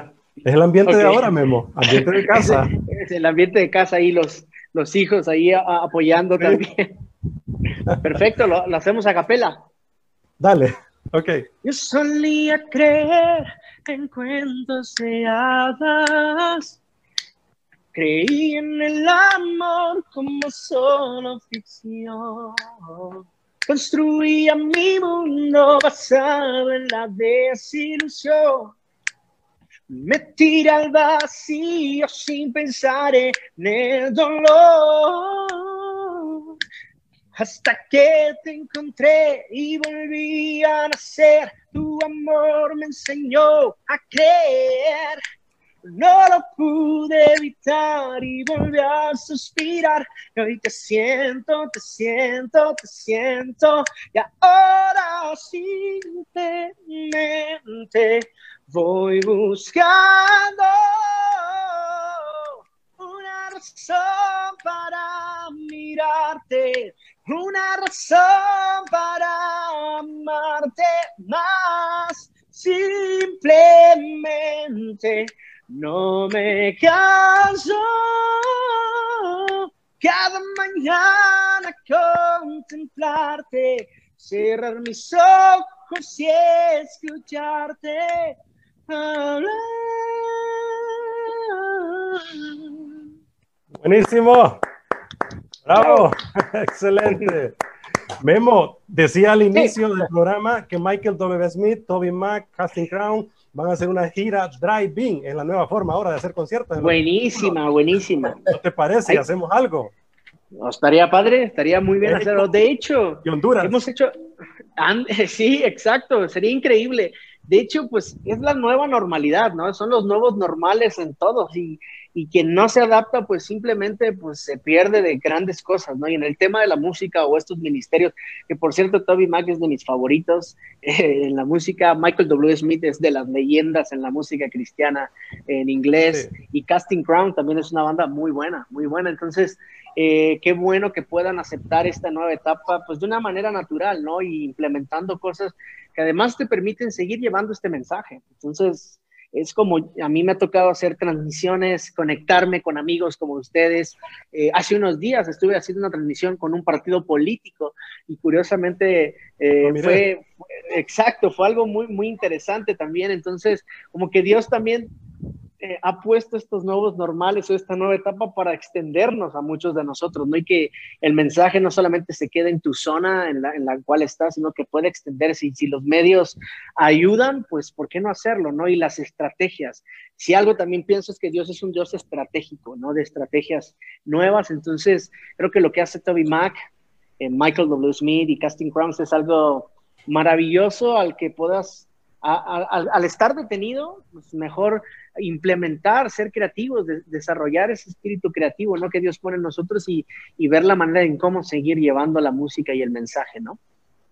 Es el ambiente de ahora, Memo. Ambiente de casa. Es el ambiente de casa ahí, los, los hijos ahí apoyando también. Perfecto, lo, hacemos a capela. Dale, ok. Yo solía creer en cuentos de hadas. Creí en el amor como solo ficción. Construía mi mundo basado en la desilusión me tiré al vacío sin pensar en el dolor. Hasta que te encontré y volví a nacer, tu amor me enseñó a creer. No lo pude evitar y volví a suspirar. Y hoy te siento, te siento, te siento. Y ahora simplemente Voy buscando una razón para mirarte, una razón para amarte más. Simplemente no me canso cada mañana contemplarte, cerrar mis ojos y escucharte Buenísimo. Bravo. Excelente. Memo, decía al inicio del programa que Michael W. Smith, Toby Mac, Casting Crown van a hacer una gira drive-in en la nueva forma ahora de hacer conciertos. Buenísima, buenísima. ¿No te parece? ¿Hacemos algo? estaría padre, estaría muy bien hacerlo. De hecho, Honduras. hemos hecho, sí, exacto, sería increíble de hecho, pues es la nueva normalidad, ¿no? Son los nuevos normales en todos y, y quien no se adapta, pues simplemente pues se pierde de grandes cosas, ¿no? Y en el tema de la música o estos ministerios, que por cierto Toby Mac es de mis favoritos eh, en la música, Michael W. Smith es de las leyendas en la música cristiana en inglés y Casting Crown también es una banda muy buena, muy buena, entonces eh, qué bueno que puedan aceptar esta nueva etapa, pues de una manera natural, ¿no? Y implementando cosas que además te permiten seguir llevando este mensaje. Entonces, es como a mí me ha tocado hacer transmisiones, conectarme con amigos como ustedes. Eh, hace unos días estuve haciendo una transmisión con un partido político y curiosamente eh, ah, fue, exacto, fue algo muy, muy interesante también. Entonces, como que Dios también eh, ha puesto estos nuevos normales o esta nueva etapa para extendernos a muchos de nosotros, ¿no? Y que el mensaje no solamente se quede en tu zona en la, en la cual estás, sino que puede extenderse. Y si los medios ayudan, pues ¿por qué no hacerlo, no? Y las estrategias. Si algo también pienso es que Dios es un Dios estratégico, ¿no? De estrategias nuevas. Entonces, creo que lo que hace Toby Mac, eh, Michael W. Smith y Casting Crowns es algo maravilloso al que puedas al, estar detenido, pues mejor implementar, ser creativos, desarrollar ese espíritu creativo, ¿no? Que Dios pone en nosotros y, ver la manera en cómo seguir llevando la música y el mensaje, ¿no?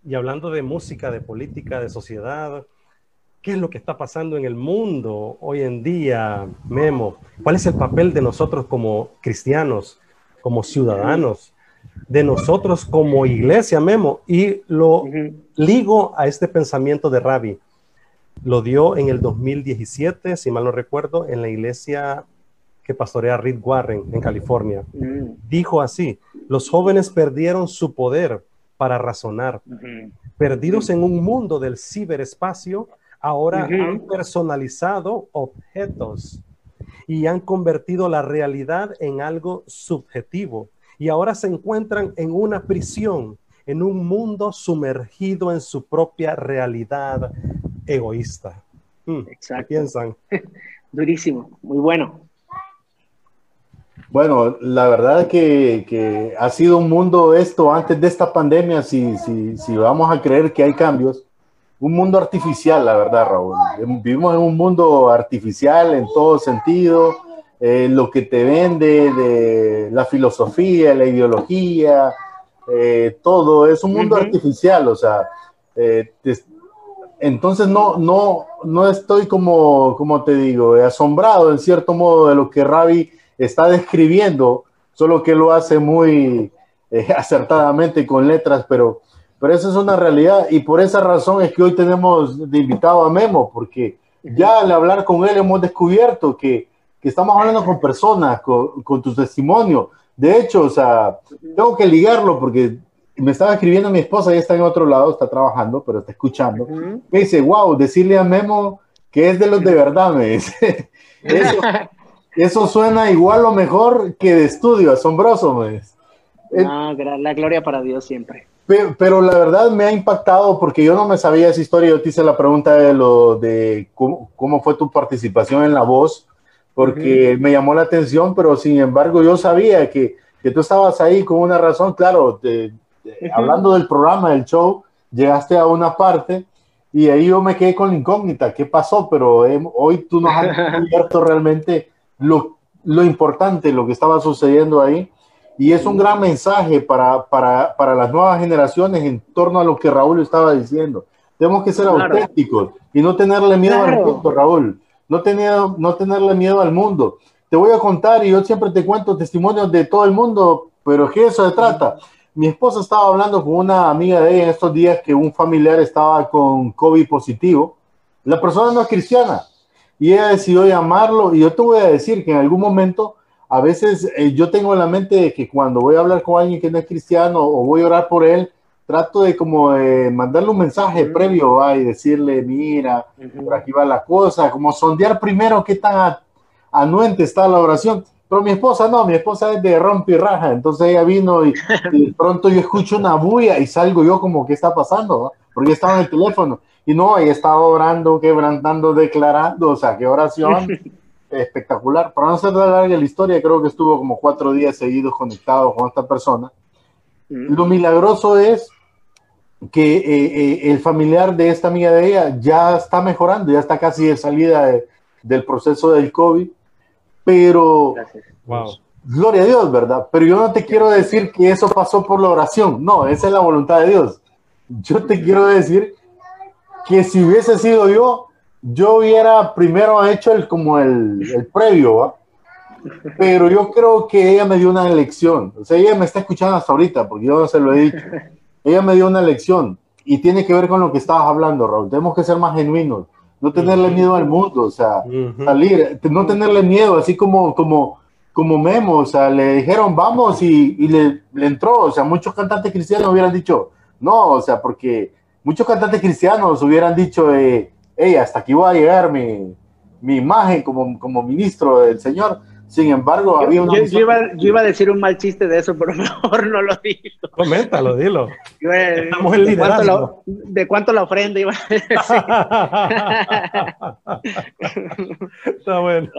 Y hablando de música, de política, de sociedad, ¿qué es lo que está pasando en el mundo hoy en día, Memo? ¿Cuál es el papel de nosotros como cristianos, como ciudadanos? de nosotros como iglesia, Memo, y lo ligo a este pensamiento de Rabbi. Lo dio en el 2017, si mal no recuerdo, en la iglesia que pastorea Reed Warren en California. Mm. Dijo así, los jóvenes perdieron su poder para razonar. Perdidos en un mundo del ciberespacio, ahora han personalizado objetos y han convertido la realidad en algo subjetivo. Y ahora se encuentran en una prisión, en un mundo sumergido en su propia realidad egoísta. Hmm, Exacto. piensan? Durísimo, muy bueno. Bueno, la verdad que, que, ha sido un mundo esto antes de esta pandemia, si, si, si, vamos a creer que hay cambios, un mundo artificial, la verdad, Raúl. Vivimos en un mundo artificial en todo sentido, eh, lo que te vende de la filosofía, la ideología, eh, todo es un mundo artificial, o sea, eh, te, entonces no, no, no estoy como, como te digo, asombrado en cierto modo de lo que Ravi está describiendo, solo que lo hace muy eh, acertadamente con letras, pero, pero esa es una realidad y por esa razón es que hoy tenemos de invitado a Memo, porque ya al hablar con él hemos descubierto que, que estamos hablando con personas, con, con tu testimonio. De hecho, o sea, tengo que ligarlo porque me estaba escribiendo mi esposa, ella está en otro lado, está trabajando, pero está escuchando. Me dice, wow, decirle a Memo que es de los de verdad, me dice. Eso, suena igual o mejor que de estudio, asombroso, me dice. No, la gloria para Dios siempre. Pero, la verdad me ha impactado porque yo no me sabía esa historia. Yo te hice la pregunta de lo de cómo, fue tu participación en la voz, porque me llamó la atención, pero sin embargo yo sabía que, que tú estabas ahí con una razón, claro, de, hablando del programa, del show, llegaste a una parte y ahí yo me quedé con la incógnita, ¿qué pasó? Pero hoy tú nos has descubierto realmente lo, lo, importante, lo que estaba sucediendo ahí. Y es un gran mensaje para, para, para, las nuevas generaciones en torno a lo que Raúl estaba diciendo. Tenemos que ser auténticos y no tenerle miedo al mundo, Raúl. No, tener, no tenerle miedo al mundo. Te voy a contar, y yo siempre te cuento testimonios de todo el mundo, pero ¿qué eso se trata? Mi esposa estaba hablando con una amiga de ella en estos días que un familiar estaba con COVID positivo. La persona no es cristiana y ella decidió llamarlo y yo te voy a decir que en algún momento, a veces eh, yo tengo en la mente de que cuando voy a hablar con alguien que no es cristiano o voy a orar por él, trato de como mandarle un mensaje previo y decirle, mira, por aquí va la cosa, como sondear primero qué tan anuente está la oración. Pero mi esposa no, mi esposa es de rompe y raja, entonces ella vino y, de pronto yo escucho una bulla y salgo yo como, ¿qué está pasando? Porque estaba en el teléfono. Y no, ella estaba orando, quebrantando, declarando, o sea, qué oración espectacular. Para no ser larga la historia, creo que estuvo como cuatro días seguidos conectado con esta persona. Mm. Lo milagroso es que eh, eh, el familiar de esta amiga de ella ya está mejorando, ya está casi de salida del proceso del COVID Pero, gloria a Dios, ¿verdad? Pero yo no te quiero decir que eso pasó por la oración, no, esa es la voluntad de Dios. Yo te quiero decir que si hubiese sido yo, yo hubiera primero hecho el, como el, el previo, ¿va? Pero yo creo que ella me dio una lección. O sea, ella me está escuchando hasta ahorita, porque yo no se lo he dicho. Ella me dio una lección y tiene que ver con lo que estabas hablando, Raúl. Tenemos que ser más genuinos, no tenerle miedo al mundo, o sea, salir, no tenerle miedo, así como, como, como Memo, o sea, le dijeron vamos y, y le, le, entró, o sea, muchos cantantes cristianos hubieran dicho no, o sea, porque muchos cantantes cristianos hubieran dicho, eh, hey, hasta aquí voy a llegar mi, mi imagen como, como ministro del Señor sin embargo, había una. Yo, iba, a decir un mal chiste de eso, pero mejor no lo digo. Coméntalo, dilo. Estamos en liderazgo. ¿De cuánto la ofrenda iba a decir? Está bueno.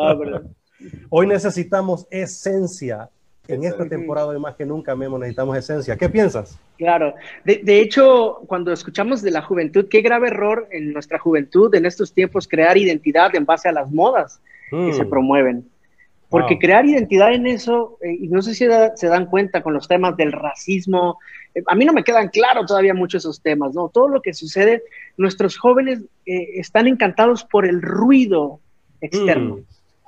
Hoy necesitamos esencia. En esta temporada, más que nunca, Memo, necesitamos esencia. ¿Qué piensas? Claro. De, de, hecho, cuando escuchamos de la juventud, qué grave error en nuestra juventud en estos tiempos crear identidad en base a las modas que se mm. promueven. Porque crear identidad en eso, eh, y no sé si se dan cuenta con los temas del racismo, eh, a mí no me quedan claros todavía muchos esos temas, ¿no? Todo lo que sucede, nuestros jóvenes eh, están encantados por el ruido externo.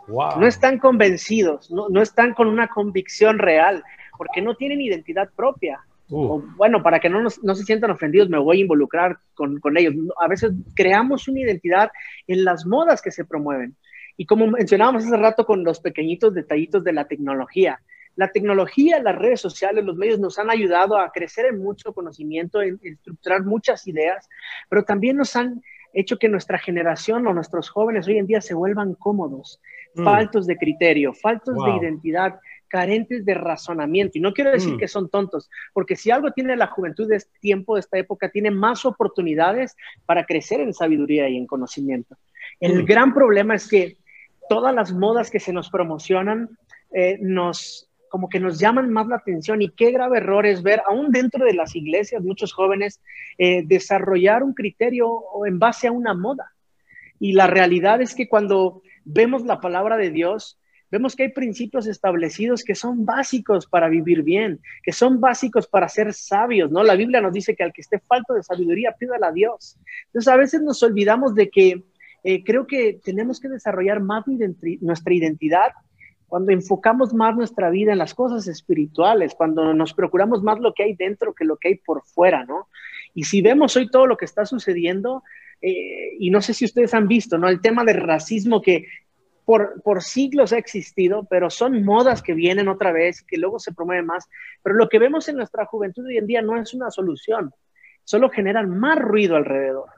Mm. No están convencidos, no, no, están con una convicción real, porque no tienen identidad propia. Uh. bueno, para que no, no se sientan ofendidos, me voy a involucrar con, con ellos. A veces creamos una identidad en las modas que se promueven. Y como mencionábamos hace rato con los pequeñitos detallitos de la tecnología, la tecnología, las redes sociales, los medios nos han ayudado a crecer en mucho conocimiento, en, estructurar muchas ideas, pero también nos han hecho que nuestra generación o nuestros jóvenes hoy en día se vuelvan cómodos, mm. faltos de criterio, faltos de identidad, carentes de razonamiento. Y no quiero decir mm. que son tontos, porque si algo tiene la juventud de este tiempo, de esta época, tiene más oportunidades para crecer en sabiduría y en conocimiento. El mm. gran problema es que todas las modas que se nos promocionan eh, nos como que nos llaman más la atención y qué grave error es ver, aún dentro de las iglesias, muchos jóvenes eh, desarrollar un criterio en base a una moda. Y la realidad es que cuando vemos la palabra de Dios, vemos que hay principios establecidos que son básicos para vivir bien, que son básicos para ser sabios, ¿no? La Biblia nos dice que al que esté falto de sabiduría, pídala a Dios. Entonces a veces nos olvidamos de que eh, creo que tenemos que desarrollar más nuestra identidad cuando enfocamos más nuestra vida en las cosas espirituales, cuando nos procuramos más lo que hay dentro que lo que hay por fuera, ¿no? Y si vemos hoy todo lo que está sucediendo, eh, y no sé si ustedes han visto, ¿no? El tema del racismo que por, por, siglos ha existido, pero son modas que vienen otra vez, que luego se promueven más. Pero lo que vemos en nuestra juventud hoy en día no es una solución, solo generan más ruido alrededor.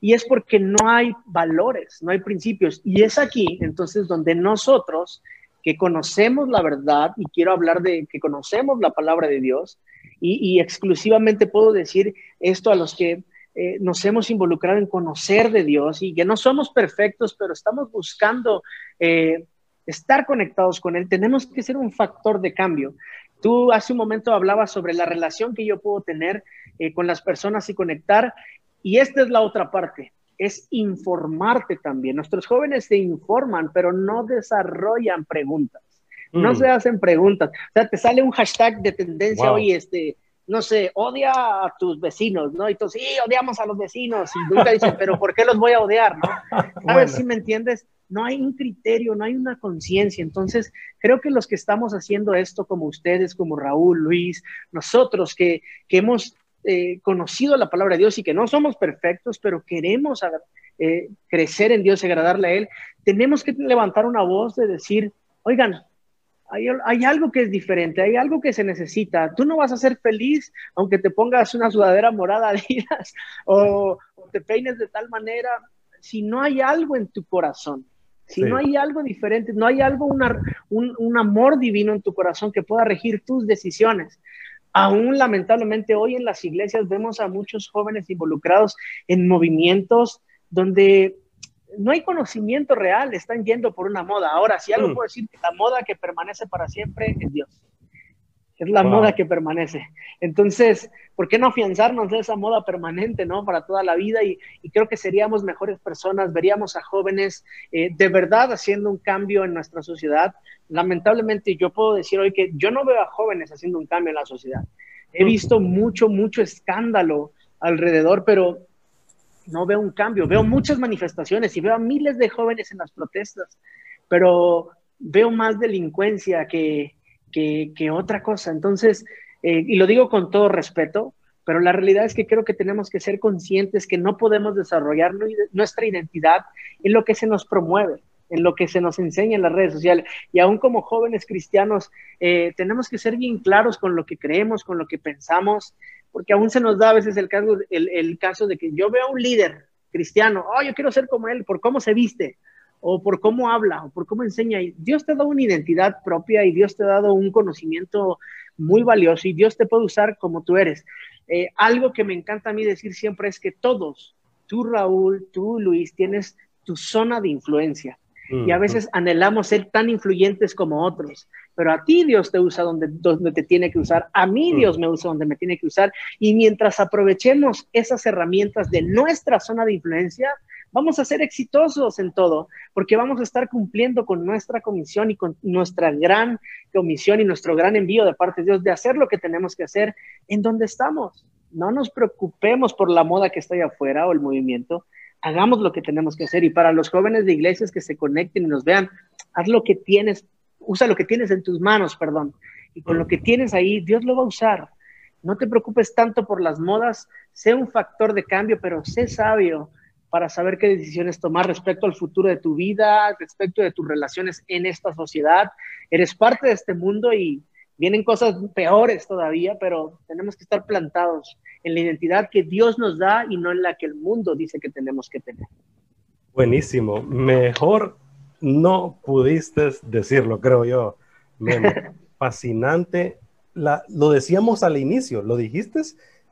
Y es porque no hay valores, no hay principios. Y es aquí, entonces, donde nosotros, que conocemos la verdad, y quiero hablar de que conocemos la palabra de Dios, y, exclusivamente puedo decir esto a los que eh, nos hemos involucrado en conocer de Dios y que no somos perfectos, pero estamos buscando eh, estar conectados con Él, tenemos que ser un factor de cambio. Tú hace un momento hablabas sobre la relación que yo puedo tener eh, con las personas y conectar. Y esta es la otra parte, es informarte también. Nuestros jóvenes se informan, pero no desarrollan preguntas. No mm. se hacen preguntas. O sea, te sale un hashtag de tendencia hoy, este, no sé, odia a tus vecinos, ¿no? Y tú, sí, odiamos a los vecinos. Y nunca dicen, pero ¿por qué los voy a odiar, no? A ver si me entiendes? No hay un criterio, no hay una conciencia. Entonces, creo que los que estamos haciendo esto, como ustedes, como Raúl, Luis, nosotros que, que hemos eh, conocido la palabra de Dios y que no somos perfectos, pero queremos eh, crecer en Dios y agradarle a Él, tenemos que levantar una voz de decir, oigan, hay, hay, algo que es diferente, hay algo que se necesita. Tú no vas a ser feliz aunque te pongas una sudadera morada días o, o te peines de tal manera, si no hay algo en tu corazón. Si no hay algo diferente, no hay algo, una, un, un, amor divino en tu corazón que pueda regir tus decisiones. Aún lamentablemente hoy en las iglesias vemos a muchos jóvenes involucrados en movimientos donde no hay conocimiento real, están yendo por una moda. Ahora, si algo mm. puedo decir, la moda que permanece para siempre es Dios. Es la moda que permanece. Entonces, ¿por qué no afianzarnos de esa moda permanente, ¿no? Para toda la vida y, creo que seríamos mejores personas, veríamos a jóvenes eh, de verdad haciendo un cambio en nuestra sociedad. Lamentablemente, yo puedo decir hoy que yo no veo a jóvenes haciendo un cambio en la sociedad. He visto mucho, mucho escándalo alrededor, pero no veo un cambio. Veo muchas manifestaciones y veo a miles de jóvenes en las protestas, pero veo más delincuencia que, que, otra cosa. Entonces, eh, y lo digo con todo respeto, pero la realidad es que creo que tenemos que ser conscientes que no podemos desarrollar nuestra identidad en lo que se nos promueve, en lo que se nos enseña en las redes sociales. Y aún como jóvenes cristianos, eh, tenemos que ser bien claros con lo que creemos, con lo que pensamos, porque aún se nos da a veces el caso, el, el caso de que yo veo a un líder cristiano, oh, yo quiero ser como él, por cómo se viste, o por cómo habla, o por cómo enseña. Dios te ha dado una identidad propia y Dios te ha dado un conocimiento muy valioso y Dios te puede usar como tú eres. Eh, algo que me encanta a mí decir siempre es que todos, tú Raúl, tú Luis, tienes tu zona de influencia. Y a veces mm. anhelamos ser tan influyentes como otros, pero a ti Dios te usa donde, donde te tiene que usar, a mí mm. Dios me usa donde me tiene que usar, y mientras aprovechemos esas herramientas de nuestra zona de influencia, vamos a ser exitosos en todo, porque vamos a estar cumpliendo con nuestra comisión y con nuestra gran comisión y nuestro gran envío de parte de Dios de hacer lo que tenemos que hacer en donde estamos. No nos preocupemos por la moda que está allá afuera o el movimiento, hagamos lo que tenemos que hacer. Y para los jóvenes de iglesias que se conecten y nos vean, haz lo que tienes, usa lo que tienes en tus manos, perdón. Y con lo que tienes ahí, Dios lo va a usar. No te preocupes tanto por las modas, sé un factor de cambio, pero sé sabio para saber qué decisiones tomar respecto al futuro de tu vida, respecto de tus relaciones en esta sociedad. Eres parte de este mundo y vienen cosas peores todavía, pero tenemos que estar plantados en la identidad que Dios nos da y no en la que el mundo dice que tenemos que tener. Buenísimo. Mejor no pudiste decirlo, creo yo. Fascinante. La, lo decíamos al inicio, lo dijiste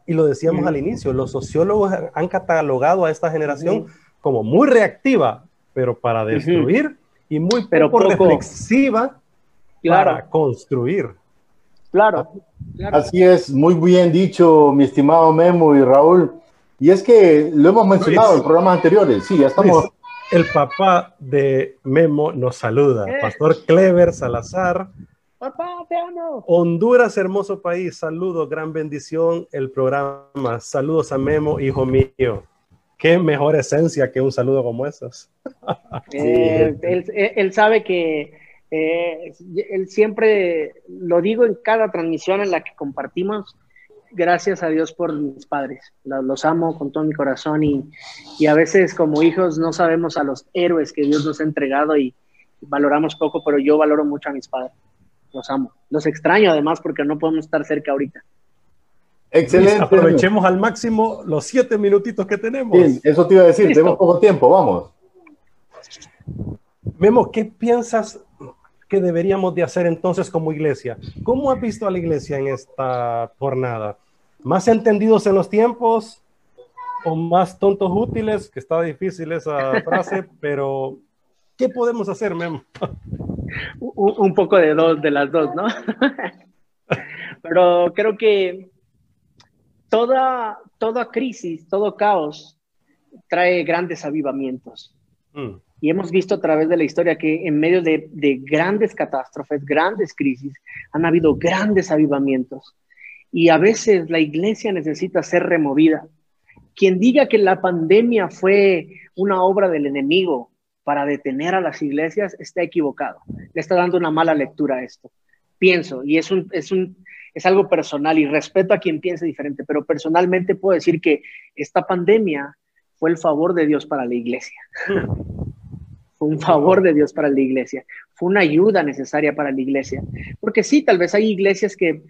y lo decíamos al inicio, los sociólogos han catalogado a esta generación como muy reactiva, pero para destruir, y muy pero poco, reflexiva para construir. Claro, Así es, muy bien dicho, mi estimado Memo y Raúl. Y es que lo hemos mencionado en programas anteriores, sí, ya estamos... el papá de Memo nos saluda, eh. Pastor Clever Salazar, Papá, te amo. Honduras, hermoso país. Saludos, gran bendición el programa. Saludos a Memo, hijo mío. Qué mejor esencia que un saludo como esos. Eh, él, sabe que eh, él siempre, lo digo en cada transmisión en la que compartimos, gracias a Dios por mis padres. Los, amo con todo mi corazón y, y, a veces como hijos no sabemos a los héroes que Dios nos ha entregado y valoramos poco, pero yo valoro mucho a mis padres los amo. Los extraño además porque no podemos estar cerca ahorita. Excelente. Aprovechemos al máximo los siete minutitos que tenemos. Bien, eso te iba a decir, tenemos poco tiempo, vamos. Memo, ¿qué piensas que deberíamos de hacer entonces como iglesia? ¿Cómo has visto a la iglesia en esta jornada? ¿Más entendidos en los tiempos o más tontos útiles? Que está difícil esa frase, pero ¿qué podemos hacer, Memo? Un poco de dos, de las dos, ¿no? Pero creo que toda, toda crisis, todo caos trae grandes avivamientos. Mm. Y hemos visto a través de la historia que en medio de, de, grandes catástrofes, grandes crisis, han habido grandes avivamientos. Y a veces la iglesia necesita ser removida. Quien diga que la pandemia fue una obra del enemigo para detener a las iglesias está equivocado. Le está dando una mala lectura a esto. Pienso, y es, un, es, un, es algo personal y respeto a quien piense diferente, pero personalmente puedo decir que esta pandemia fue el favor de Dios para la iglesia. fue un favor de Dios para la iglesia. Fue una ayuda necesaria para la iglesia. Porque sí, tal vez hay iglesias que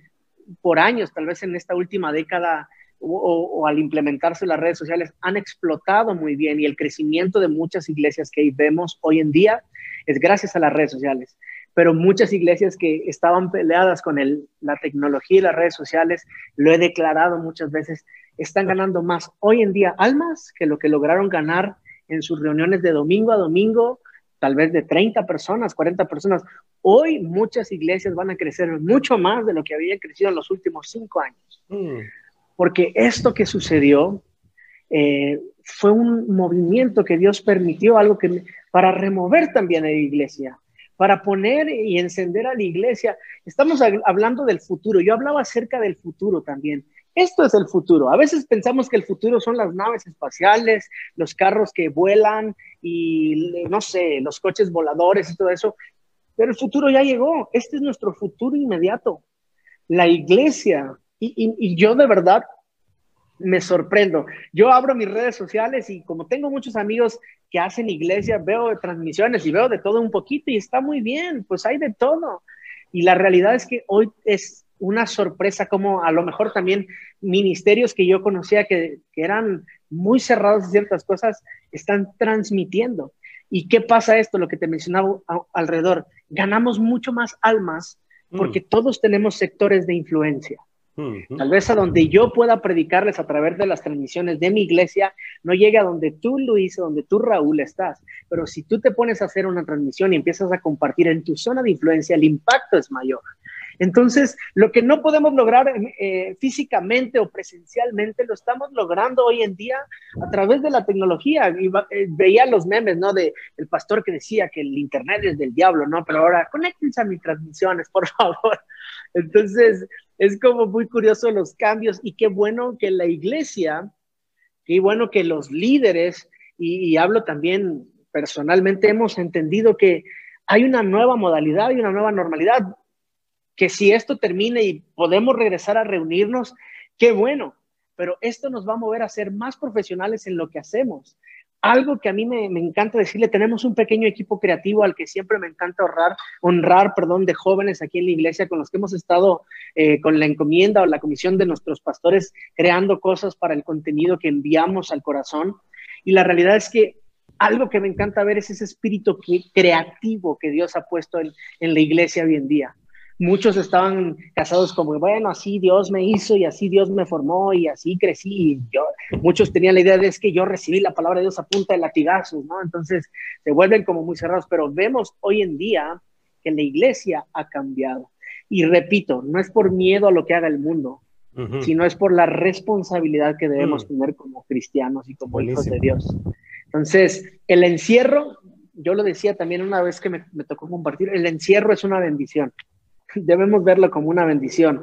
por años, tal vez en esta última década, o, al implementarse las redes sociales han explotado muy bien y el crecimiento de muchas iglesias que vemos hoy en día es gracias a las redes sociales. Pero muchas iglesias que estaban peleadas con la tecnología y las redes sociales, lo he declarado muchas veces, están ganando más hoy en día almas que lo que lograron ganar en sus reuniones de domingo a domingo tal vez de 30 personas, 40 personas. Hoy muchas iglesias van a crecer mucho más de lo que habían crecido en los últimos cinco años. Mm. Porque esto que sucedió eh, fue un movimiento que Dios permitió, algo que para remover también a la iglesia, para poner y encender a la iglesia. Estamos hablando del futuro. Yo hablaba acerca del futuro también. Esto es el futuro. A veces pensamos que el futuro son las naves espaciales, los carros que vuelan y, no sé, los coches voladores y todo eso. Pero el futuro ya llegó. Este es nuestro futuro inmediato. La iglesia. Y, yo de verdad me sorprendo. Yo abro mis redes sociales y como tengo muchos amigos que hacen iglesia, veo transmisiones y veo de todo un poquito y está muy bien, pues hay de todo. Y la realidad es que hoy es una sorpresa como a lo mejor también ministerios que yo conocía que, eran muy cerrados en ciertas cosas están transmitiendo. ¿Y qué pasa esto? Lo que te mencionaba alrededor. Ganamos mucho más almas porque mm. todos tenemos sectores de influencia. Tal vez a donde yo pueda predicarles a través de las transmisiones de mi iglesia, no llegue a donde tú, Luis, o donde tú, Raúl, estás. Pero si tú te pones a hacer una transmisión y empiezas a compartir en tu zona de influencia, el impacto es mayor. Entonces, lo que no podemos lograr eh, físicamente o presencialmente, lo estamos logrando hoy en día a través de la tecnología. Eh, veía los memes, ¿no? De el pastor que decía que el Internet es del diablo, ¿no? Pero ahora, conéctense a mis transmisiones, por favor. Entonces, es como muy curioso los cambios y qué bueno que la iglesia, qué bueno que los líderes, y hablo también personalmente, hemos entendido que hay una nueva modalidad y una nueva normalidad que si esto termine y podemos regresar a reunirnos, qué bueno, pero esto nos va a mover a ser más profesionales en lo que hacemos. Algo que a mí me, encanta decirle, tenemos un pequeño equipo creativo al que siempre me encanta honrar, honrar perdón, de jóvenes aquí en la iglesia con los que hemos estado eh, con la encomienda o la comisión de nuestros pastores creando cosas para el contenido que enviamos al corazón. Y la realidad es que algo que me encanta ver es ese espíritu creativo que Dios ha puesto en, en la iglesia hoy en día muchos estaban casados como, bueno, así Dios me hizo y así Dios me formó y así crecí. Y yo, muchos tenían la idea de es que yo recibí la palabra de Dios a punta de latigazos, ¿no? Entonces se vuelven como muy cerrados, pero vemos hoy en día que la iglesia ha cambiado. Y repito, no es por miedo a lo que haga el mundo, sino es por la responsabilidad que debemos mm. tener como cristianos y como hijos de Dios. Entonces, el encierro, yo lo decía también una vez que me, me tocó compartir, el encierro es una bendición debemos verlo como una bendición,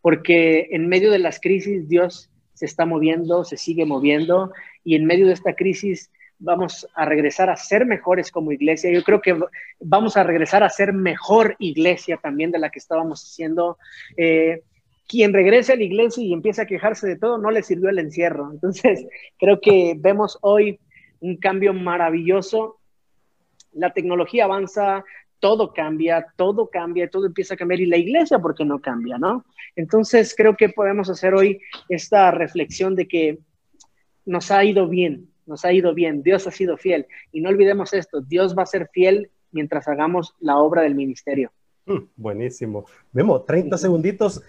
porque en medio de las crisis Dios se está moviendo, se sigue moviendo, y en medio de esta crisis vamos a regresar a ser mejores como iglesia. Yo creo que vamos a regresar a ser mejor iglesia también de la que estábamos haciendo. Eh, quien regrese a la iglesia y empieza a quejarse de todo, no le sirvió el encierro. Entonces, creo que vemos hoy un cambio maravilloso. La tecnología avanza, todo cambia, todo cambia, todo empieza a cambiar y la iglesia, ¿por qué no cambia, no? Entonces creo que podemos hacer hoy esta reflexión de que nos ha ido bien, nos ha ido bien, Dios ha sido fiel y no olvidemos esto, Dios va a ser fiel mientras hagamos la obra del ministerio. Mm, buenísimo. Vemos 30 segunditos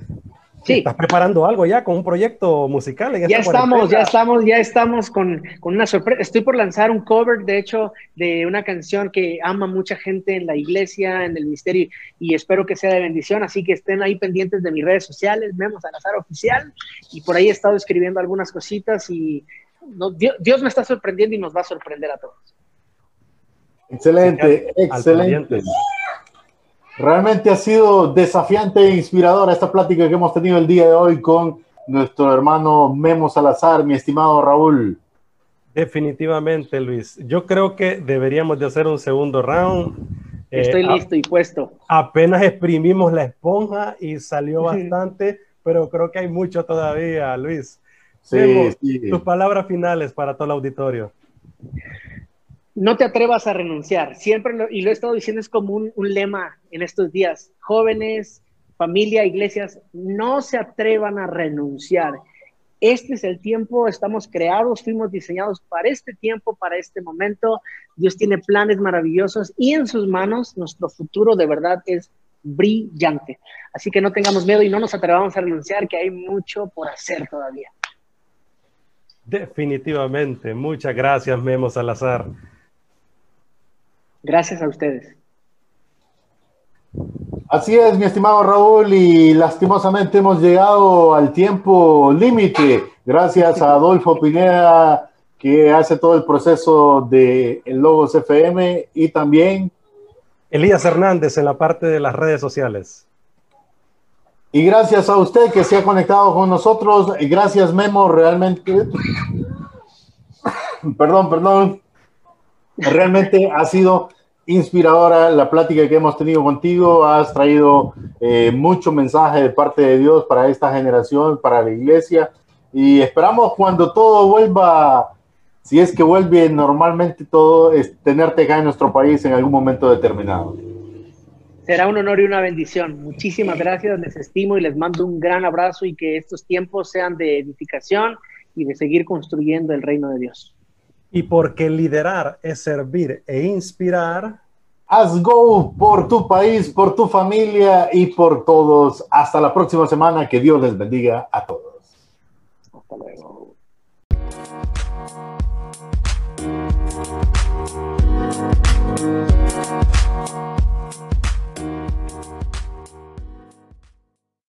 Sí. ¿Estás preparando algo ya con un proyecto musical? ya estamos, ya estamos, ya estamos con, una sorpresa. Estoy por lanzar un cover, de hecho, de una canción que ama mucha gente en la iglesia, en el ministerio, y espero que sea de bendición. Así que estén ahí pendientes de mis redes sociales, Memo Salazar Oficial, y por ahí he estado escribiendo algunas cositas y Dios, me está sorprendiendo y nos va a sorprender a todos. Excelente, excelente. Realmente ha sido desafiante e inspiradora esta plática que hemos tenido el día de hoy con nuestro hermano Memo Salazar, mi estimado Raúl. Definitivamente, Luis. Yo creo que deberíamos de hacer un segundo round. Estoy eh, listo y puesto. Apenas exprimimos la esponja y salió bastante, pero creo que hay mucho todavía, Luis. Sí, sí. Tus palabras finales para todo el auditorio no te atrevas a renunciar. Siempre, y lo he estado diciendo, es como un, lema en estos días. Jóvenes, familia, iglesias, no se atrevan a renunciar. Este es el tiempo, estamos creados, fuimos diseñados para este tiempo, para este momento. Dios tiene planes maravillosos y en sus manos nuestro futuro de verdad es brillante. Así que no tengamos miedo y no nos atrevamos a renunciar, que hay mucho por hacer todavía. Definitivamente. Muchas gracias, Memo Salazar. Gracias a ustedes. Así es, mi estimado Raúl, y lastimosamente hemos llegado al tiempo límite. Gracias a Adolfo Pineda, que hace todo el proceso de el Logos FM, y también Elías Hernández en la parte de las redes sociales. Y gracias a usted que se ha conectado con nosotros. Gracias, Memo, realmente. perdón, perdón. Realmente ha sido inspiradora la plática que hemos tenido contigo. Has traído eh, mucho mensaje de parte de Dios para esta generación, para la iglesia. Y esperamos cuando todo vuelva, si es que vuelve normalmente todo, es tenerte acá en nuestro país en algún momento determinado. Será un honor y una bendición. Muchísimas gracias, les estimo y les mando un gran abrazo y que estos tiempos sean de edificación y de seguir construyendo el reino de Dios. Y porque liderar es servir e inspirar. Haz go por tu país, por tu familia y por todos. Hasta la próxima semana. Que Dios les bendiga a todos. Hasta luego.